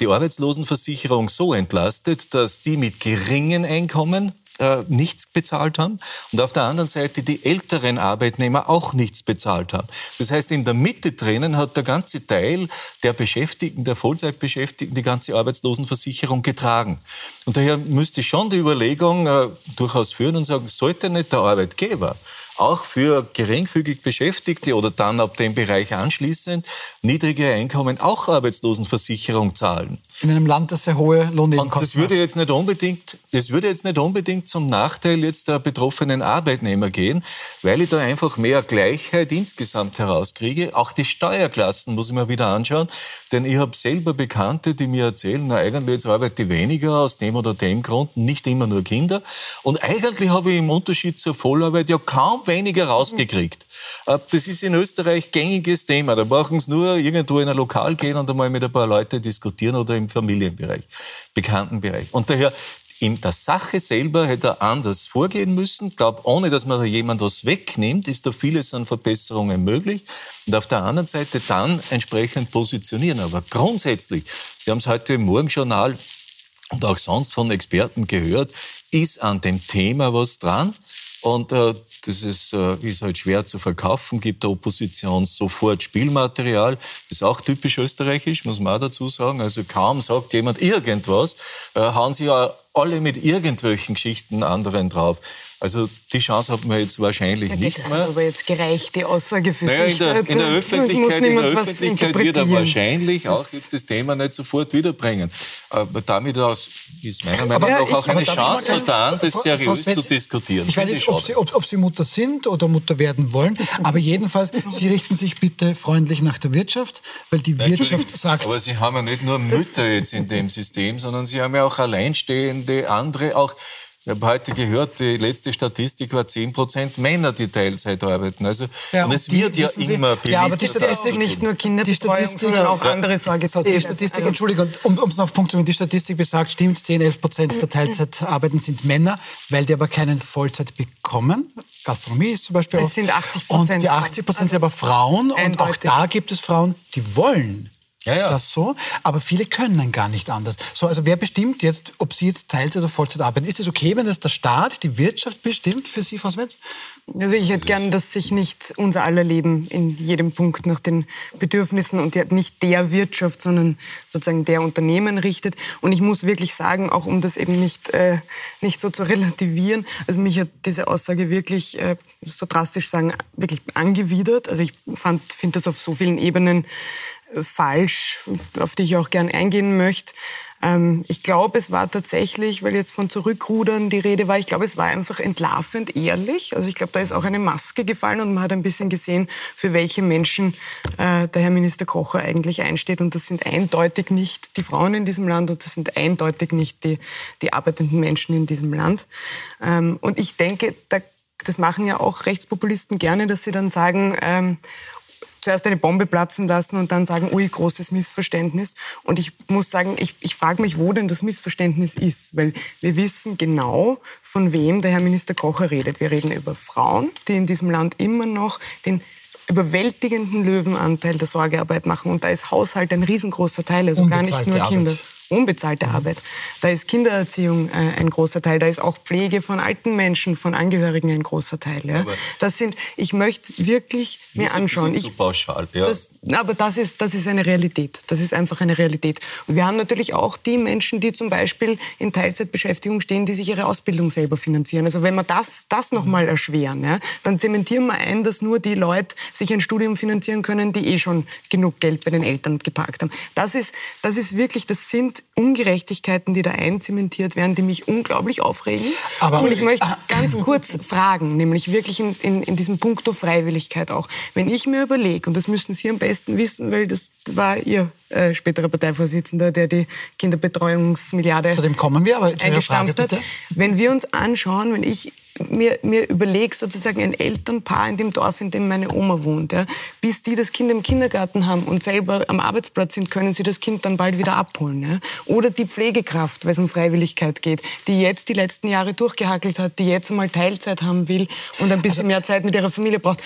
die Arbeitslosenversicherung so entlastet, dass die mit geringen Einkommen äh, nichts bezahlt haben und auf der anderen Seite die älteren Arbeitnehmer auch nichts bezahlt haben. Das heißt, in der Mitte drinnen hat der ganze Teil der Beschäftigten, der Vollzeitbeschäftigten, die ganze Arbeitslosenversicherung getragen. Und daher müsste schon die Überlegung äh, durchaus führen und sagen, sollte nicht der Arbeitgeber auch für geringfügig Beschäftigte oder dann ab dem Bereich anschließend niedrige Einkommen auch Arbeitslosenversicherung zahlen. In einem Land, das sehr hohe Lohnnebenkosten das würde jetzt nicht unbedingt, das würde jetzt nicht unbedingt zum Nachteil jetzt der betroffenen Arbeitnehmer gehen, weil ich da einfach mehr Gleichheit insgesamt herauskriege. Auch die Steuerklassen muss ich mir wieder anschauen, denn ich habe selber Bekannte, die mir erzählen, na eigentlich jetzt arbeite ich weniger aus dem oder dem Grund, nicht immer nur Kinder. Und eigentlich habe ich im Unterschied zur Vollarbeit ja kaum weniger rausgekriegt. Äh, das ist in Österreich gängiges Thema. Da brauchen Sie nur irgendwo in ein Lokal gehen und einmal mit ein paar Leuten diskutieren oder im Familienbereich, Bekanntenbereich. Und daher in der Sache selber hätte er anders vorgehen müssen. Ich glaube, ohne dass man da jemand was wegnimmt, ist da vieles an Verbesserungen möglich. Und auf der anderen Seite dann entsprechend positionieren. Aber grundsätzlich, Sie haben es heute im Morgenjournal und auch sonst von Experten gehört, ist an dem Thema was dran. Und äh, Das ist, äh, ist halt schwer zu verkaufen, gibt der Opposition sofort Spielmaterial. Ist auch typisch österreichisch, muss man auch dazu sagen. Also kaum sagt jemand irgendwas, äh, hauen sie ja alle mit irgendwelchen Geschichten anderen drauf. Also die Chance hat man jetzt wahrscheinlich okay, nicht das mehr. Das aber jetzt gereichte Aussage für naja, sich. In der, in der Öffentlichkeit, in der Öffentlichkeit wird er wahrscheinlich das auch jetzt das Thema nicht sofort wiederbringen. Aber damit aus ist meiner Meinung nach auch eine Chance vertan, das seriös zu diskutieren. Ich weiß nicht, ob Sie, ob, ob Sie Mutter sind oder Mutter werden wollen, aber jedenfalls, Sie richten sich bitte freundlich nach der Wirtschaft, weil die Wirtschaft sagt... Aber Sie haben ja nicht nur Mütter jetzt in dem System, sondern Sie haben ja auch alleinstehende, andere, auch ich habe heute gehört, die letzte Statistik war 10% Männer, die Teilzeit arbeiten. Also, ja, und es die, wird ja Sie, immer beliebter. Ja, aber die Statistik, nicht nur Kinderbetreuung, sondern auch ja. andere Sorge. Die Statistik, also, Entschuldigung, um es noch auf Punkt zu bringen, die Statistik besagt, stimmt, 10, 11 Prozent der Teilzeitarbeiten sind Männer, weil die aber keinen Vollzeit bekommen. Gastronomie ist zum Beispiel es auch. sind 80 Prozent. Und die 80 Prozent also sind aber Frauen. Und auch da gibt es Frauen, die wollen ja, ja. das so, aber viele können gar nicht anders. So, also wer bestimmt jetzt, ob Sie jetzt Teilzeit oder Vollzeit arbeiten? Ist es okay, wenn das der Staat, die Wirtschaft bestimmt für Sie, Frau Swenz? Also ich hätte gern, dass sich nicht unser aller Leben in jedem Punkt nach den Bedürfnissen und nicht der Wirtschaft, sondern sozusagen der Unternehmen richtet. Und ich muss wirklich sagen, auch um das eben nicht, äh, nicht so zu relativieren, also mich hat diese Aussage wirklich, äh, so drastisch sagen, wirklich angewidert. Also ich finde das auf so vielen Ebenen falsch, auf die ich auch gern eingehen möchte. Ähm, ich glaube, es war tatsächlich, weil jetzt von Zurückrudern die Rede war, ich glaube, es war einfach entlarvend ehrlich. Also ich glaube, da ist auch eine Maske gefallen und man hat ein bisschen gesehen, für welche Menschen äh, der Herr Minister Kocher eigentlich einsteht. Und das sind eindeutig nicht die Frauen in diesem Land und das sind eindeutig nicht die, die arbeitenden Menschen in diesem Land. Ähm, und ich denke, da, das machen ja auch Rechtspopulisten gerne, dass sie dann sagen, ähm, zuerst eine Bombe platzen lassen und dann sagen, ui, großes Missverständnis. Und ich muss sagen, ich, ich frage mich, wo denn das Missverständnis ist. Weil wir wissen genau, von wem der Herr Minister Kocher redet. Wir reden über Frauen, die in diesem Land immer noch den überwältigenden Löwenanteil der Sorgearbeit machen. Und da ist Haushalt ein riesengroßer Teil, also gar nicht nur Kinder. Arbeit unbezahlte Arbeit. Da ist Kindererziehung äh, ein großer Teil, da ist auch Pflege von alten Menschen, von Angehörigen ein großer Teil. Ja. Das sind, ich möchte wirklich mir anschauen. Ich, so pauschal, ja. das, aber das ist, das ist eine Realität. Das ist einfach eine Realität. Und wir haben natürlich auch die Menschen, die zum Beispiel in Teilzeitbeschäftigung stehen, die sich ihre Ausbildung selber finanzieren. Also wenn wir das, das nochmal erschweren, ja, dann zementieren wir ein, dass nur die Leute sich ein Studium finanzieren können, die eh schon genug Geld bei den Eltern geparkt haben. Das ist, das ist wirklich, das sind Ungerechtigkeiten, die da einzementiert werden, die mich unglaublich aufregen. Aber und ich möchte ganz kurz fragen, nämlich wirklich in, in, in diesem Punkto Freiwilligkeit auch. Wenn ich mir überlege, und das müssen Sie am besten wissen, weil das war Ihr äh, späterer Parteivorsitzender, der die Kinderbetreuungsmilliarde Zu dem kommen wir, aber eingestampft hat. Wenn wir uns anschauen, wenn ich mir, mir überlege, sozusagen ein Elternpaar in dem Dorf, in dem meine Oma wohnt, ja, bis die das Kind im Kindergarten haben und selber am Arbeitsplatz sind, können sie das Kind dann bald wieder abholen. Ja. Oder die Pflegekraft, weil es um Freiwilligkeit geht, die jetzt die letzten Jahre durchgehackelt hat, die jetzt einmal Teilzeit haben will und ein bisschen also, mehr Zeit mit ihrer Familie braucht.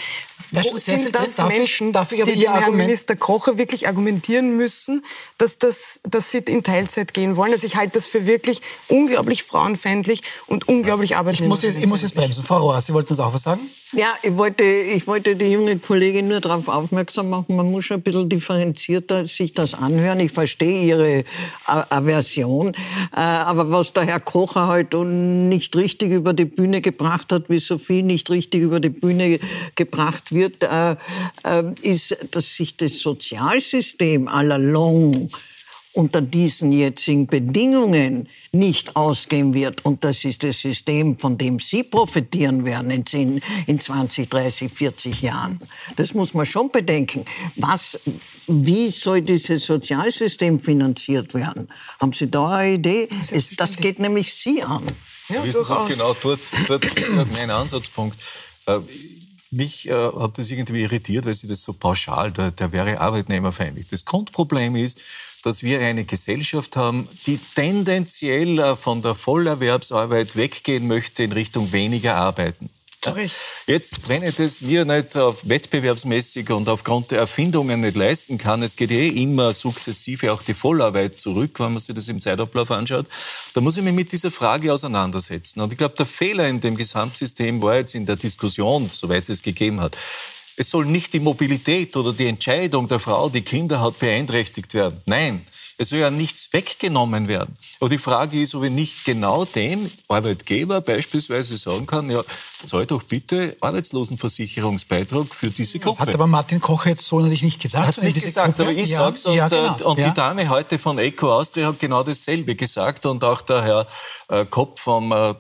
Das Wo sind das darf Menschen, ich, darf ich aber die dem Herrn Minister Kocher wirklich argumentieren müssen, dass, das, dass sie in Teilzeit gehen wollen? Also ich halte das für wirklich unglaublich frauenfeindlich und unglaublich arbeitnehmerisch muss jetzt bremsen. Frau Rohr, Sie wollten uns auch was sagen? Ja, ich wollte, ich wollte die junge Kollegin nur darauf aufmerksam machen, man muss schon ein bisschen differenzierter sich das anhören. Ich verstehe Ihre Aversion, äh, aber was der Herr Kocher heute halt nicht richtig über die Bühne gebracht hat, wie Sophie nicht richtig über die Bühne gebracht wird, äh, äh, ist, dass sich das Sozialsystem all along unter diesen jetzigen Bedingungen nicht ausgehen wird. Und das ist das System, von dem Sie profitieren werden in, 10, in 20, 30, 40 Jahren. Das muss man schon bedenken. Was, wie soll dieses Sozialsystem finanziert werden? Haben Sie da eine Idee? Es, das geht nämlich Sie an. Ja, Sie wissen auch genau, dort, dort ist mein Ansatzpunkt. Mich äh, hat das irgendwie irritiert, weil Sie das so pauschal, der, der wäre arbeitnehmerfeindlich. Das Grundproblem ist, dass wir eine Gesellschaft haben, die tendenziell äh, von der Vollerwerbsarbeit weggehen möchte in Richtung weniger Arbeiten. Jetzt, wenn ich das mir nicht auf wettbewerbsmäßig und aufgrund der Erfindungen nicht leisten kann, es geht eh immer sukzessive auch die Vollarbeit zurück, wenn man sich das im Zeitablauf anschaut, da muss ich mich mit dieser Frage auseinandersetzen. Und ich glaube, der Fehler in dem Gesamtsystem war jetzt in der Diskussion, soweit es es gegeben hat, es soll nicht die Mobilität oder die Entscheidung der Frau, die Kinder hat, beeinträchtigt werden. Nein, es soll ja nichts weggenommen werden. Aber die Frage ist, ob ich nicht genau dem Arbeitgeber beispielsweise sagen kann, ja, zahl doch bitte Arbeitslosenversicherungsbeitrag für diese Gruppe. Das hat aber Martin Kocher jetzt so natürlich nicht gesagt. Hat nicht gesagt, Gruppe? aber ich ja, sag's. Und, ja, genau. und ja. die Dame heute von Eco Austria hat genau dasselbe gesagt. Und auch der Herr äh, Kopf vom äh,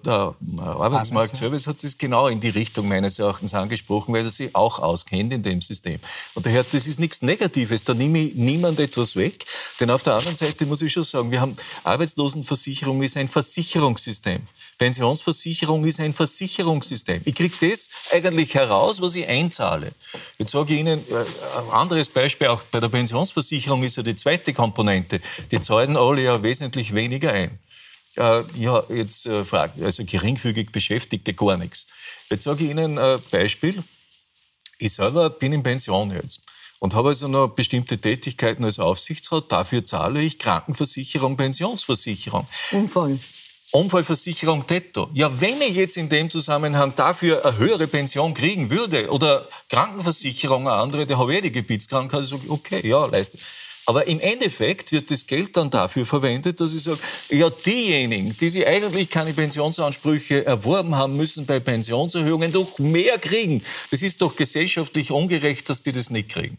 Arbeitsmarktservice hat das genau in die Richtung meines Erachtens angesprochen, weil er sich auch auskennt in dem System. Und daher, das ist nichts Negatives. Da nehme ich niemand etwas weg. Denn auf der anderen Seite muss ich schon sagen, wir haben Arbeitslosenversicherung ist ein Versicherungssystem. Pensionsversicherung ist ein Versicherungssystem. Ich kriege das eigentlich heraus, was ich einzahle. Jetzt sage ich Ihnen äh, ein anderes Beispiel, auch bei der Pensionsversicherung ist ja die zweite Komponente. Die zahlen alle ja wesentlich weniger ein. Äh, ja, jetzt äh, also geringfügig Beschäftigte gar nichts. Jetzt sage ich Ihnen ein Beispiel. Ich selber bin in Pension jetzt und habe also noch bestimmte Tätigkeiten als Aufsichtsrat. Dafür zahle ich Krankenversicherung, Pensionsversicherung. Unfall. Unfallversicherung Tetto. Ja, wenn ich jetzt in dem Zusammenhang dafür eine höhere Pension kriegen würde oder Krankenversicherung, eine andere, der habe ich eh die Gebietskrankheit, sage ich, okay, ja, leiste. Aber im Endeffekt wird das Geld dann dafür verwendet, dass ich sage, ja, diejenigen, die sich eigentlich keine Pensionsansprüche erworben haben, müssen bei Pensionserhöhungen doch mehr kriegen. Das ist doch gesellschaftlich ungerecht, dass die das nicht kriegen.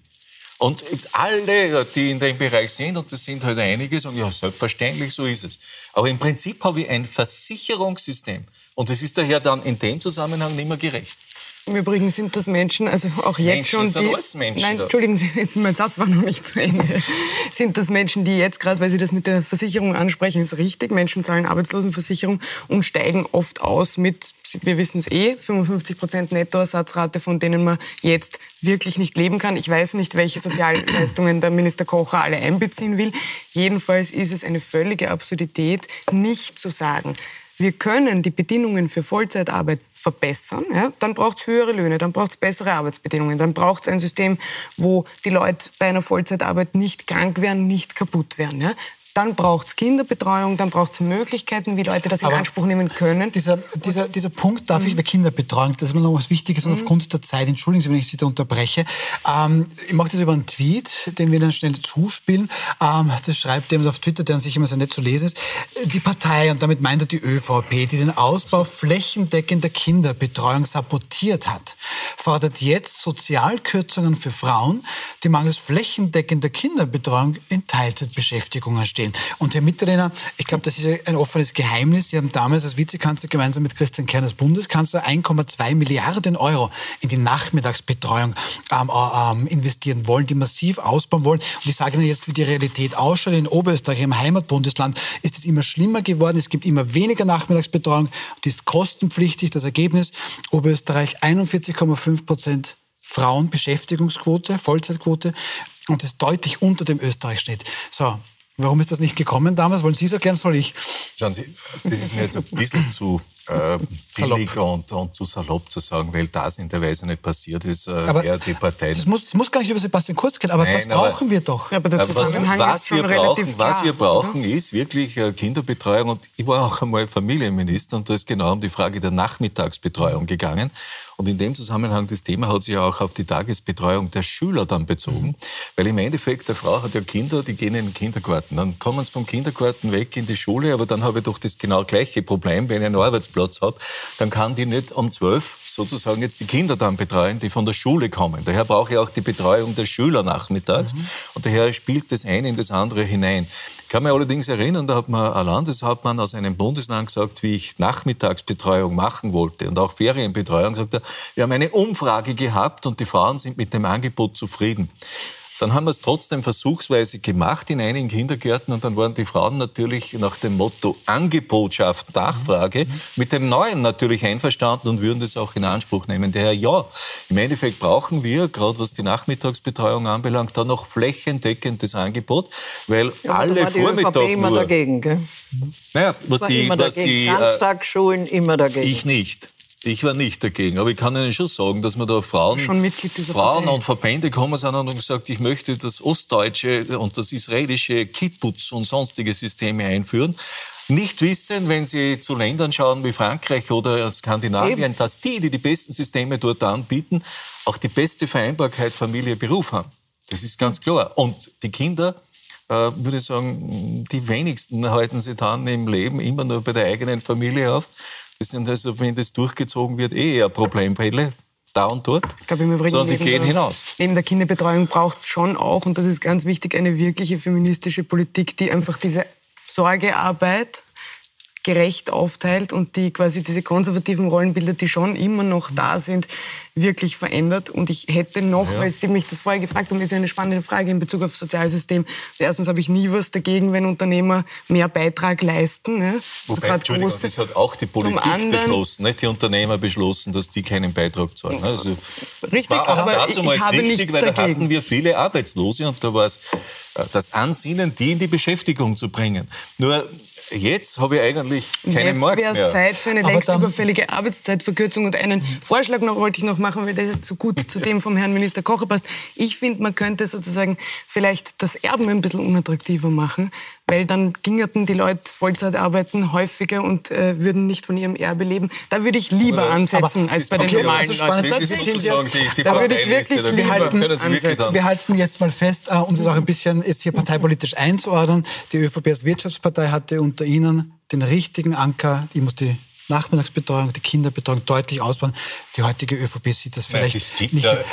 Und alle, die in dem Bereich sind, und das sind halt einige, sagen, ja, selbstverständlich, so ist es. Aber im Prinzip habe ich ein Versicherungssystem. Und das ist daher dann in dem Zusammenhang nicht mehr gerecht. Im Übrigen sind das Menschen, also auch jetzt Menschen schon. Die, alles Menschen nein, entschuldigen Sie, mein Satz war noch nicht zu Ende. sind das Menschen, die jetzt gerade, weil Sie das mit der Versicherung ansprechen, ist richtig. Menschen zahlen Arbeitslosenversicherung und steigen oft aus mit, wir wissen es eh, 55 Prozent Nettoersatzrate, von denen man jetzt wirklich nicht leben kann. Ich weiß nicht, welche Sozialleistungen der Minister Kocher alle einbeziehen will. Jedenfalls ist es eine völlige Absurdität, nicht zu sagen, wir können die Bedingungen für Vollzeitarbeit verbessern, ja, dann braucht es höhere Löhne, dann braucht es bessere Arbeitsbedingungen, dann braucht es ein System, wo die Leute bei einer Vollzeitarbeit nicht krank werden, nicht kaputt werden. Ja. Dann braucht es Kinderbetreuung, dann braucht es Möglichkeiten, wie Leute das in Aber Anspruch nehmen können. Dieser, dieser, dieser Punkt darf mhm. ich bei Kinderbetreuung, das ist mir noch was Wichtiges und mhm. aufgrund der Zeit, entschuldigen Sie, wenn ich Sie da unterbreche. Ähm, ich mache das über einen Tweet, den wir dann schnell zuspielen. Ähm, das schreibt jemand auf Twitter, der an sich immer sehr nett zu lesen ist. Die Partei, und damit meint er die ÖVP, die den Ausbau flächendeckender Kinderbetreuung sabotiert hat, fordert jetzt Sozialkürzungen für Frauen, die mangels flächendeckender Kinderbetreuung in Teilzeitbeschäftigungen stehen. Und Herr Mitterlehner, ich glaube, das ist ein offenes Geheimnis. Sie haben damals als Vizekanzler gemeinsam mit Christian Kern als Bundeskanzler 1,2 Milliarden Euro in die Nachmittagsbetreuung ähm, äh, ähm, investieren wollen, die massiv ausbauen wollen. Und ich sage Ihnen jetzt, wie die Realität ausschaut. In Oberösterreich, im Heimatbundesland, ist es immer schlimmer geworden. Es gibt immer weniger Nachmittagsbetreuung. Die ist kostenpflichtig. Das Ergebnis, Oberösterreich 41,5 Prozent Frauenbeschäftigungsquote, Vollzeitquote und ist deutlich unter dem Österreich-Schnitt. So, Warum ist das nicht gekommen damals? Wollen Sie es erklären, soll ich? Schauen Sie, das ist mir jetzt ein bisschen zu äh, billig und, und, zu salopp zu sagen, weil das in der Weise nicht passiert ist, äh, aber die Partei. Das muss, das muss gar nicht über Sebastian Kurz gehen, aber Nein, das brauchen aber, wir doch. Ja, aber der Zusammenhang was, was ist schon wir brauchen, klar, Was wir brauchen, oder? ist wirklich äh, Kinderbetreuung. Und ich war auch einmal Familienminister und da ist genau um die Frage der Nachmittagsbetreuung gegangen. Und in dem Zusammenhang, das Thema hat sich auch auf die Tagesbetreuung der Schüler dann bezogen. Mhm. Weil im Endeffekt, der Frau hat ja Kinder, die gehen in den Kindergarten. Dann kommen sie vom Kindergarten weg in die Schule, aber dann habe ich doch das genau gleiche Problem, wenn ich einen Arbeitsplatz habe, dann kann die nicht um zwölf sozusagen jetzt die Kinder dann betreuen, die von der Schule kommen. Daher brauche ich auch die Betreuung der Schüler nachmittags. Mhm. Und daher spielt das eine in das andere hinein. Ich kann mich allerdings erinnern, da hat mir ein Landeshauptmann aus einem Bundesland gesagt, wie ich Nachmittagsbetreuung machen wollte und auch Ferienbetreuung, sagt er, wir haben eine Umfrage gehabt und die Frauen sind mit dem Angebot zufrieden. Dann haben wir es trotzdem versuchsweise gemacht in einigen Kindergärten und dann waren die Frauen natürlich nach dem Motto Angebot schafft Nachfrage mhm. mit dem Neuen natürlich einverstanden und würden das auch in Anspruch nehmen. Daher ja, im Endeffekt brauchen wir, gerade was die Nachmittagsbetreuung anbelangt, da noch flächendeckendes Angebot, weil ja, alle Vormittag immer dagegen, gell? Naja, was die, was dagegen. die äh, Ganztagsschulen immer dagegen. Ich nicht. Ich war nicht dagegen, aber ich kann Ihnen schon sagen, dass wir da Frauen, Frauen und Verbände gekommen sind und gesagt, ich möchte das ostdeutsche und das israelische Kibbutz und sonstige Systeme einführen. Nicht wissen, wenn Sie zu Ländern schauen wie Frankreich oder Skandinavien, Eben. dass die, die die besten Systeme dort anbieten, auch die beste Vereinbarkeit Familie-Beruf haben. Das ist ganz klar. Und die Kinder äh, würde ich sagen, die wenigsten halten sich dann im Leben immer nur bei der eigenen Familie auf. Das sind also, wenn das durchgezogen wird, eh eher Problembälle da und dort, ich glaube, im Übrigen sondern die gehen der, hinaus. Neben der Kinderbetreuung braucht es schon auch, und das ist ganz wichtig, eine wirkliche feministische Politik, die einfach diese Sorgearbeit gerecht aufteilt und die quasi diese konservativen Rollenbilder, die schon immer noch da sind, wirklich verändert. Und ich hätte noch, ja. weil Sie mich das vorher gefragt haben, ist eine spannende Frage in Bezug auf Sozialsystem. Erstens habe ich nie was dagegen, wenn Unternehmer mehr Beitrag leisten. Ne? Wobei, also Entschuldigung, große, das hat auch die Politik anderen, beschlossen, nicht die Unternehmer beschlossen, dass die keinen Beitrag zahlen. Also, richtig, aber dazu ich, ich habe richtig, weil dagegen. da hatten wir viele Arbeitslose und da war es äh, das Ansinnen, die in die Beschäftigung zu bringen. Nur Jetzt habe ich eigentlich keinen Jetzt Markt mehr. Jetzt wäre es Zeit für eine Aber längst überfällige Arbeitszeitverkürzung. Und einen Vorschlag noch wollte ich noch machen, weil der so gut zu dem vom Herrn Minister Kocher passt. Ich finde, man könnte sozusagen vielleicht das Erben ein bisschen unattraktiver machen, weil dann gingerten die Leute Vollzeit arbeiten häufiger und äh, würden nicht von ihrem Erbe leben. Da würde ich lieber Oder, ansetzen als bei okay, den normalen also Leuten. Das, ist sozusagen die, die da würde ich wirklich wir halten, wir halten jetzt mal fest, äh, um das auch ein bisschen jetzt hier parteipolitisch einzuordnen. Die ÖVP als Wirtschaftspartei hatte unter Ihnen den richtigen Anker. Ich muss die Nachmittagsbetreuung, die Kinderbetreuung deutlich ausbauen. Die heutige ÖVP sieht das vielleicht Nein, das nicht. Ja, äh,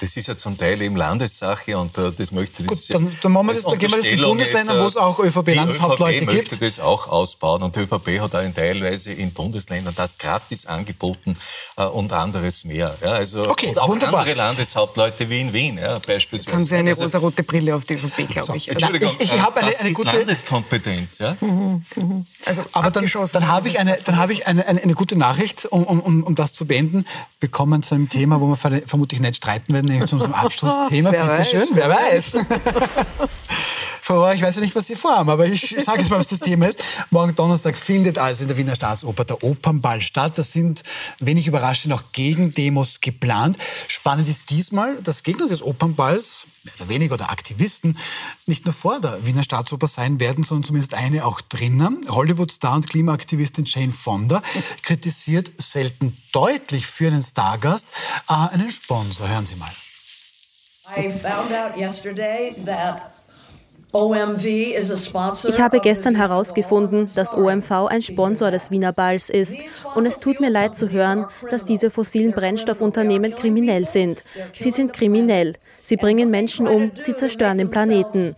das ist ja zum Teil eben Landessache und uh, das möchte das. Gut, dann, dann, machen wir das, dann gehen wir das in Bundesländern, wo es auch ÖVP-Landeshauptleute gibt. Die ÖVP möchte das auch ausbauen und die ÖVP hat auch in teilweise in Bundesländern das gratis angeboten und anderes mehr. Ja, also, okay, und auch wunderbar. andere Landeshauptleute wie in Wien ja, beispielsweise. Jetzt haben Sie eine also, rosa-rote Brille auf die ÖVP, glaube so, ich. Entschuldigung, ich, ich habe eine, das eine gute Landeskompetenz. Ja? Mhm, mhm. Also, Aber dann, dann habe ich eine, dann habe ich eine, eine, eine gute Nachricht, um, um, um das zu beenden. Wir kommen zu einem Thema, wo wir vermutlich nicht streiten werden, nämlich zu unserem Abschlussthema. Bitte schön, wer weiß. Frau Rohr, ich weiß ja nicht, was Sie vorhaben, aber ich sage jetzt mal, was das Thema ist. Morgen Donnerstag findet also in der Wiener Staatsoper der Opernball statt. Das sind, wenig überraschend, auch Gegendemos geplant. Spannend ist diesmal, dass Gegner des Opernballs, mehr oder weniger, oder Aktivisten, nicht nur vor der Wiener Staatsoper sein werden, sondern zumindest eine auch drinnen. Hollywood-Star und Klimaaktivistin Jane Fonda kritisiert selten deutlich für einen Stargast äh, einen Sponsor. Hören Sie mal. I found out yesterday that ich habe gestern herausgefunden, dass OMV ein Sponsor des Wiener Balls ist. Und es tut mir leid zu hören, dass diese fossilen Brennstoffunternehmen kriminell sind. Sie sind kriminell. Sie bringen Menschen um, sie zerstören den Planeten.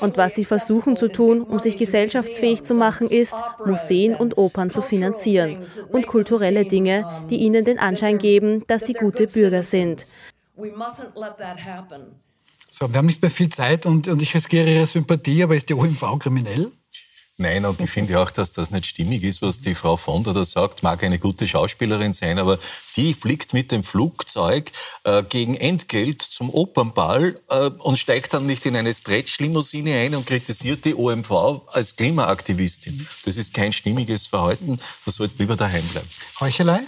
Und was sie versuchen zu tun, um sich gesellschaftsfähig zu machen, ist, Museen und Opern zu finanzieren und kulturelle Dinge, die ihnen den Anschein geben, dass sie gute Bürger sind. So, wir haben nicht mehr viel Zeit und, und ich riskiere Ihre Sympathie, aber ist die OMV kriminell? Nein, und ich finde auch, dass das nicht stimmig ist, was die Frau von der da sagt. Mag eine gute Schauspielerin sein, aber die fliegt mit dem Flugzeug äh, gegen Entgelt zum Opernball äh, und steigt dann nicht in eine Stretch-Limousine ein und kritisiert die OMV als Klimaaktivistin. Das ist kein stimmiges Verhalten. Da soll jetzt lieber daheim bleiben. Heuchelei?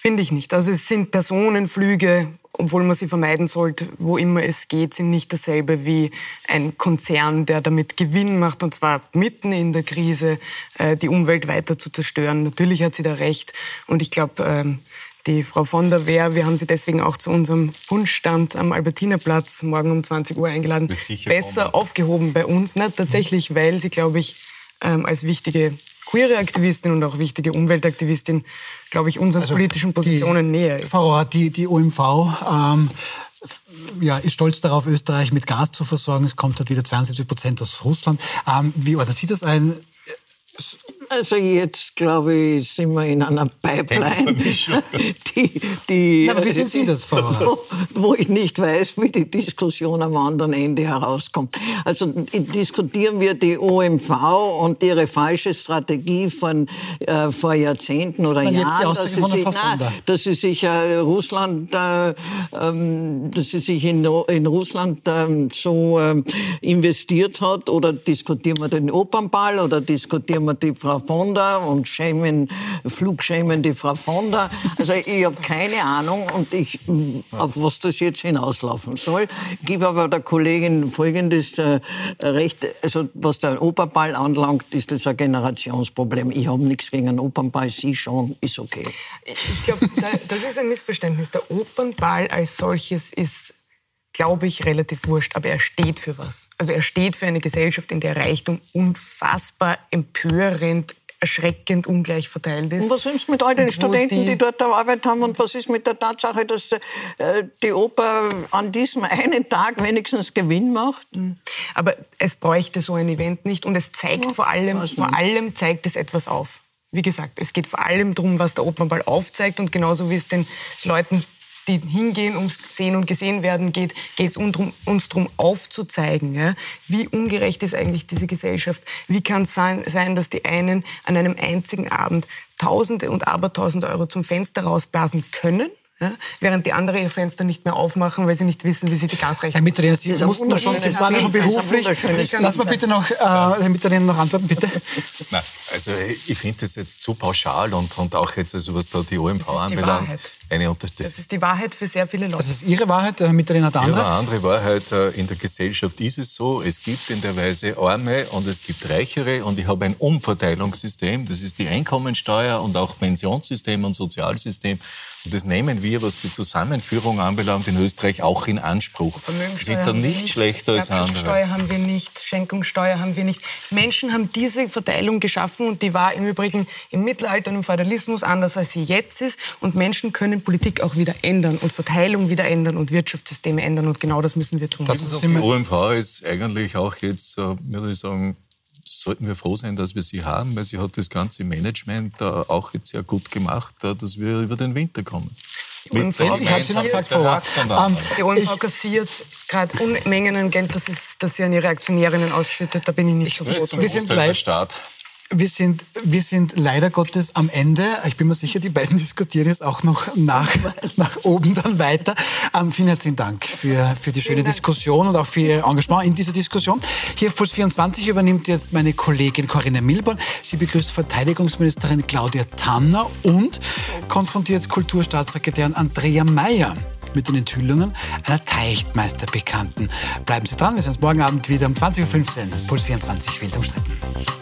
Finde ich nicht. Also es sind Personenflüge obwohl man sie vermeiden sollte, wo immer es geht, sind nicht dasselbe wie ein Konzern, der damit Gewinn macht, und zwar mitten in der Krise, äh, die Umwelt weiter zu zerstören. Natürlich hat sie da recht. Und ich glaube, ähm, die Frau von der Wehr, wir haben sie deswegen auch zu unserem Wunschstand am Albertinerplatz morgen um 20 Uhr eingeladen, besser aufgehoben bei uns. Ne? Tatsächlich, weil sie, glaube ich, ähm, als wichtige queere Aktivistin und auch wichtige Umweltaktivistin, glaube ich, unseren also politischen Positionen die, näher ist. Frau Rohr, die, die OMV ähm, ja, ist stolz darauf, Österreich mit Gas zu versorgen. Es kommt halt wieder 72 Prozent aus Russland. Ähm, wie ordnet Sie das ein? Also jetzt, glaube ich, sind wir in einer Pipeline, die, die, Na, aber wie sehen Sie das, Frau wo, wo ich nicht weiß, wie die Diskussion am anderen Ende herauskommt. Also diskutieren wir die OMV und ihre falsche Strategie von äh, vor Jahrzehnten oder Jahren, dass sie, sich, na, dass sie sich äh, Russland, äh, ähm, dass sie sich in, in Russland ähm, so ähm, investiert hat, oder diskutieren wir den Opernball oder diskutieren wir die Frau Frau von der und schämen, flugschämen die Frau von der. Also ich habe keine Ahnung und ich, auf was das jetzt hinauslaufen soll. Ich gebe aber der Kollegin folgendes äh, Recht, also was der Opernball anlangt, ist das ein Generationsproblem. Ich habe nichts gegen einen Opernball, Sie schon, ist okay. Ich glaube, das ist ein Missverständnis. Der Opernball als solches ist glaube ich, relativ wurscht, aber er steht für was. Also er steht für eine Gesellschaft, in der Reichtum unfassbar empörend erschreckend ungleich verteilt ist. Und was ist mit all den Studenten, die, die dort Arbeit haben? Und was ist mit der Tatsache, dass äh, die Oper an diesem einen Tag wenigstens Gewinn macht? Hm. Aber es bräuchte so ein Event nicht. Und es zeigt ja, vor allem, vor allem zeigt es etwas auf. Wie gesagt, es geht vor allem darum, was der Opernball aufzeigt. Und genauso wie es den Leuten die hingehen, ums Sehen und Gesehen werden geht, geht es uns darum aufzuzeigen, ja, wie ungerecht ist eigentlich diese Gesellschaft. Wie kann es sein, sein, dass die einen an einem einzigen Abend Tausende und Abertausende Euro zum Fenster rausblasen können ja? während die anderen ihr Fenster nicht mehr aufmachen, weil sie nicht wissen, wie sie die Gasrechnung... Herr Mitterlehner, Sie mussten da schon, Sie waren ja schon beruflich. Lass mal bitte noch, äh, Herr Mitterlehner, noch antworten, bitte. Nein, also ich finde das jetzt zu pauschal und, und auch jetzt, also was da die OMV anbelangt, eine Unter das, das ist die Wahrheit für sehr viele Leute. Das ist Ihre Wahrheit, Herr Mitterlehner hat andere? Ihre andere Wahrheit. Äh, in der Gesellschaft ist es so, es gibt in der Weise Arme und es gibt Reichere und ich habe ein Umverteilungssystem, das ist die Einkommensteuer und auch Pensionssystem und Sozialsystem. Und das nehmen wir, was die Zusammenführung anbelangt, in Österreich auch in Anspruch. Wir sind da nicht, nicht schlechter als andere. Steuer haben wir nicht, Schenkungssteuer haben wir nicht. Menschen haben diese Verteilung geschaffen und die war im Übrigen im Mittelalter und im Feudalismus anders, als sie jetzt ist. Und Menschen können Politik auch wieder ändern und Verteilung wieder ändern und Wirtschaftssysteme ändern. Und genau das müssen wir tun. Das ist die OMV ist eigentlich auch jetzt, äh, würde ich sagen, sollten wir froh sein, dass wir sie haben, weil sie hat das ganze Management auch jetzt sehr gut gemacht, dass wir über den Winter kommen. Die OMV, ich habe Sie noch gesagt vor Ort. Ähm, die OMV kassiert gerade Unmengen an Geld, das, ist, das sie an ihre Aktionärinnen ausschüttet. Da bin ich nicht so froh. Wir sind gleich. Staat. Wir sind, wir sind leider Gottes am Ende. Ich bin mir sicher, die beiden diskutieren jetzt auch noch nach, nach oben dann weiter. Ähm, vielen herzlichen Dank für, für die schöne Diskussion und auch für Ihr Engagement in dieser Diskussion. Hier auf Puls 24 übernimmt jetzt meine Kollegin Corinna Milborn. Sie begrüßt Verteidigungsministerin Claudia Tanner und konfrontiert Kulturstaatssekretärin Andrea Mayer mit den Enthüllungen einer Teichtmeisterbekannten. Bleiben Sie dran, wir sind morgen Abend wieder um 20.15 Uhr. Puls 24 wild umstritten.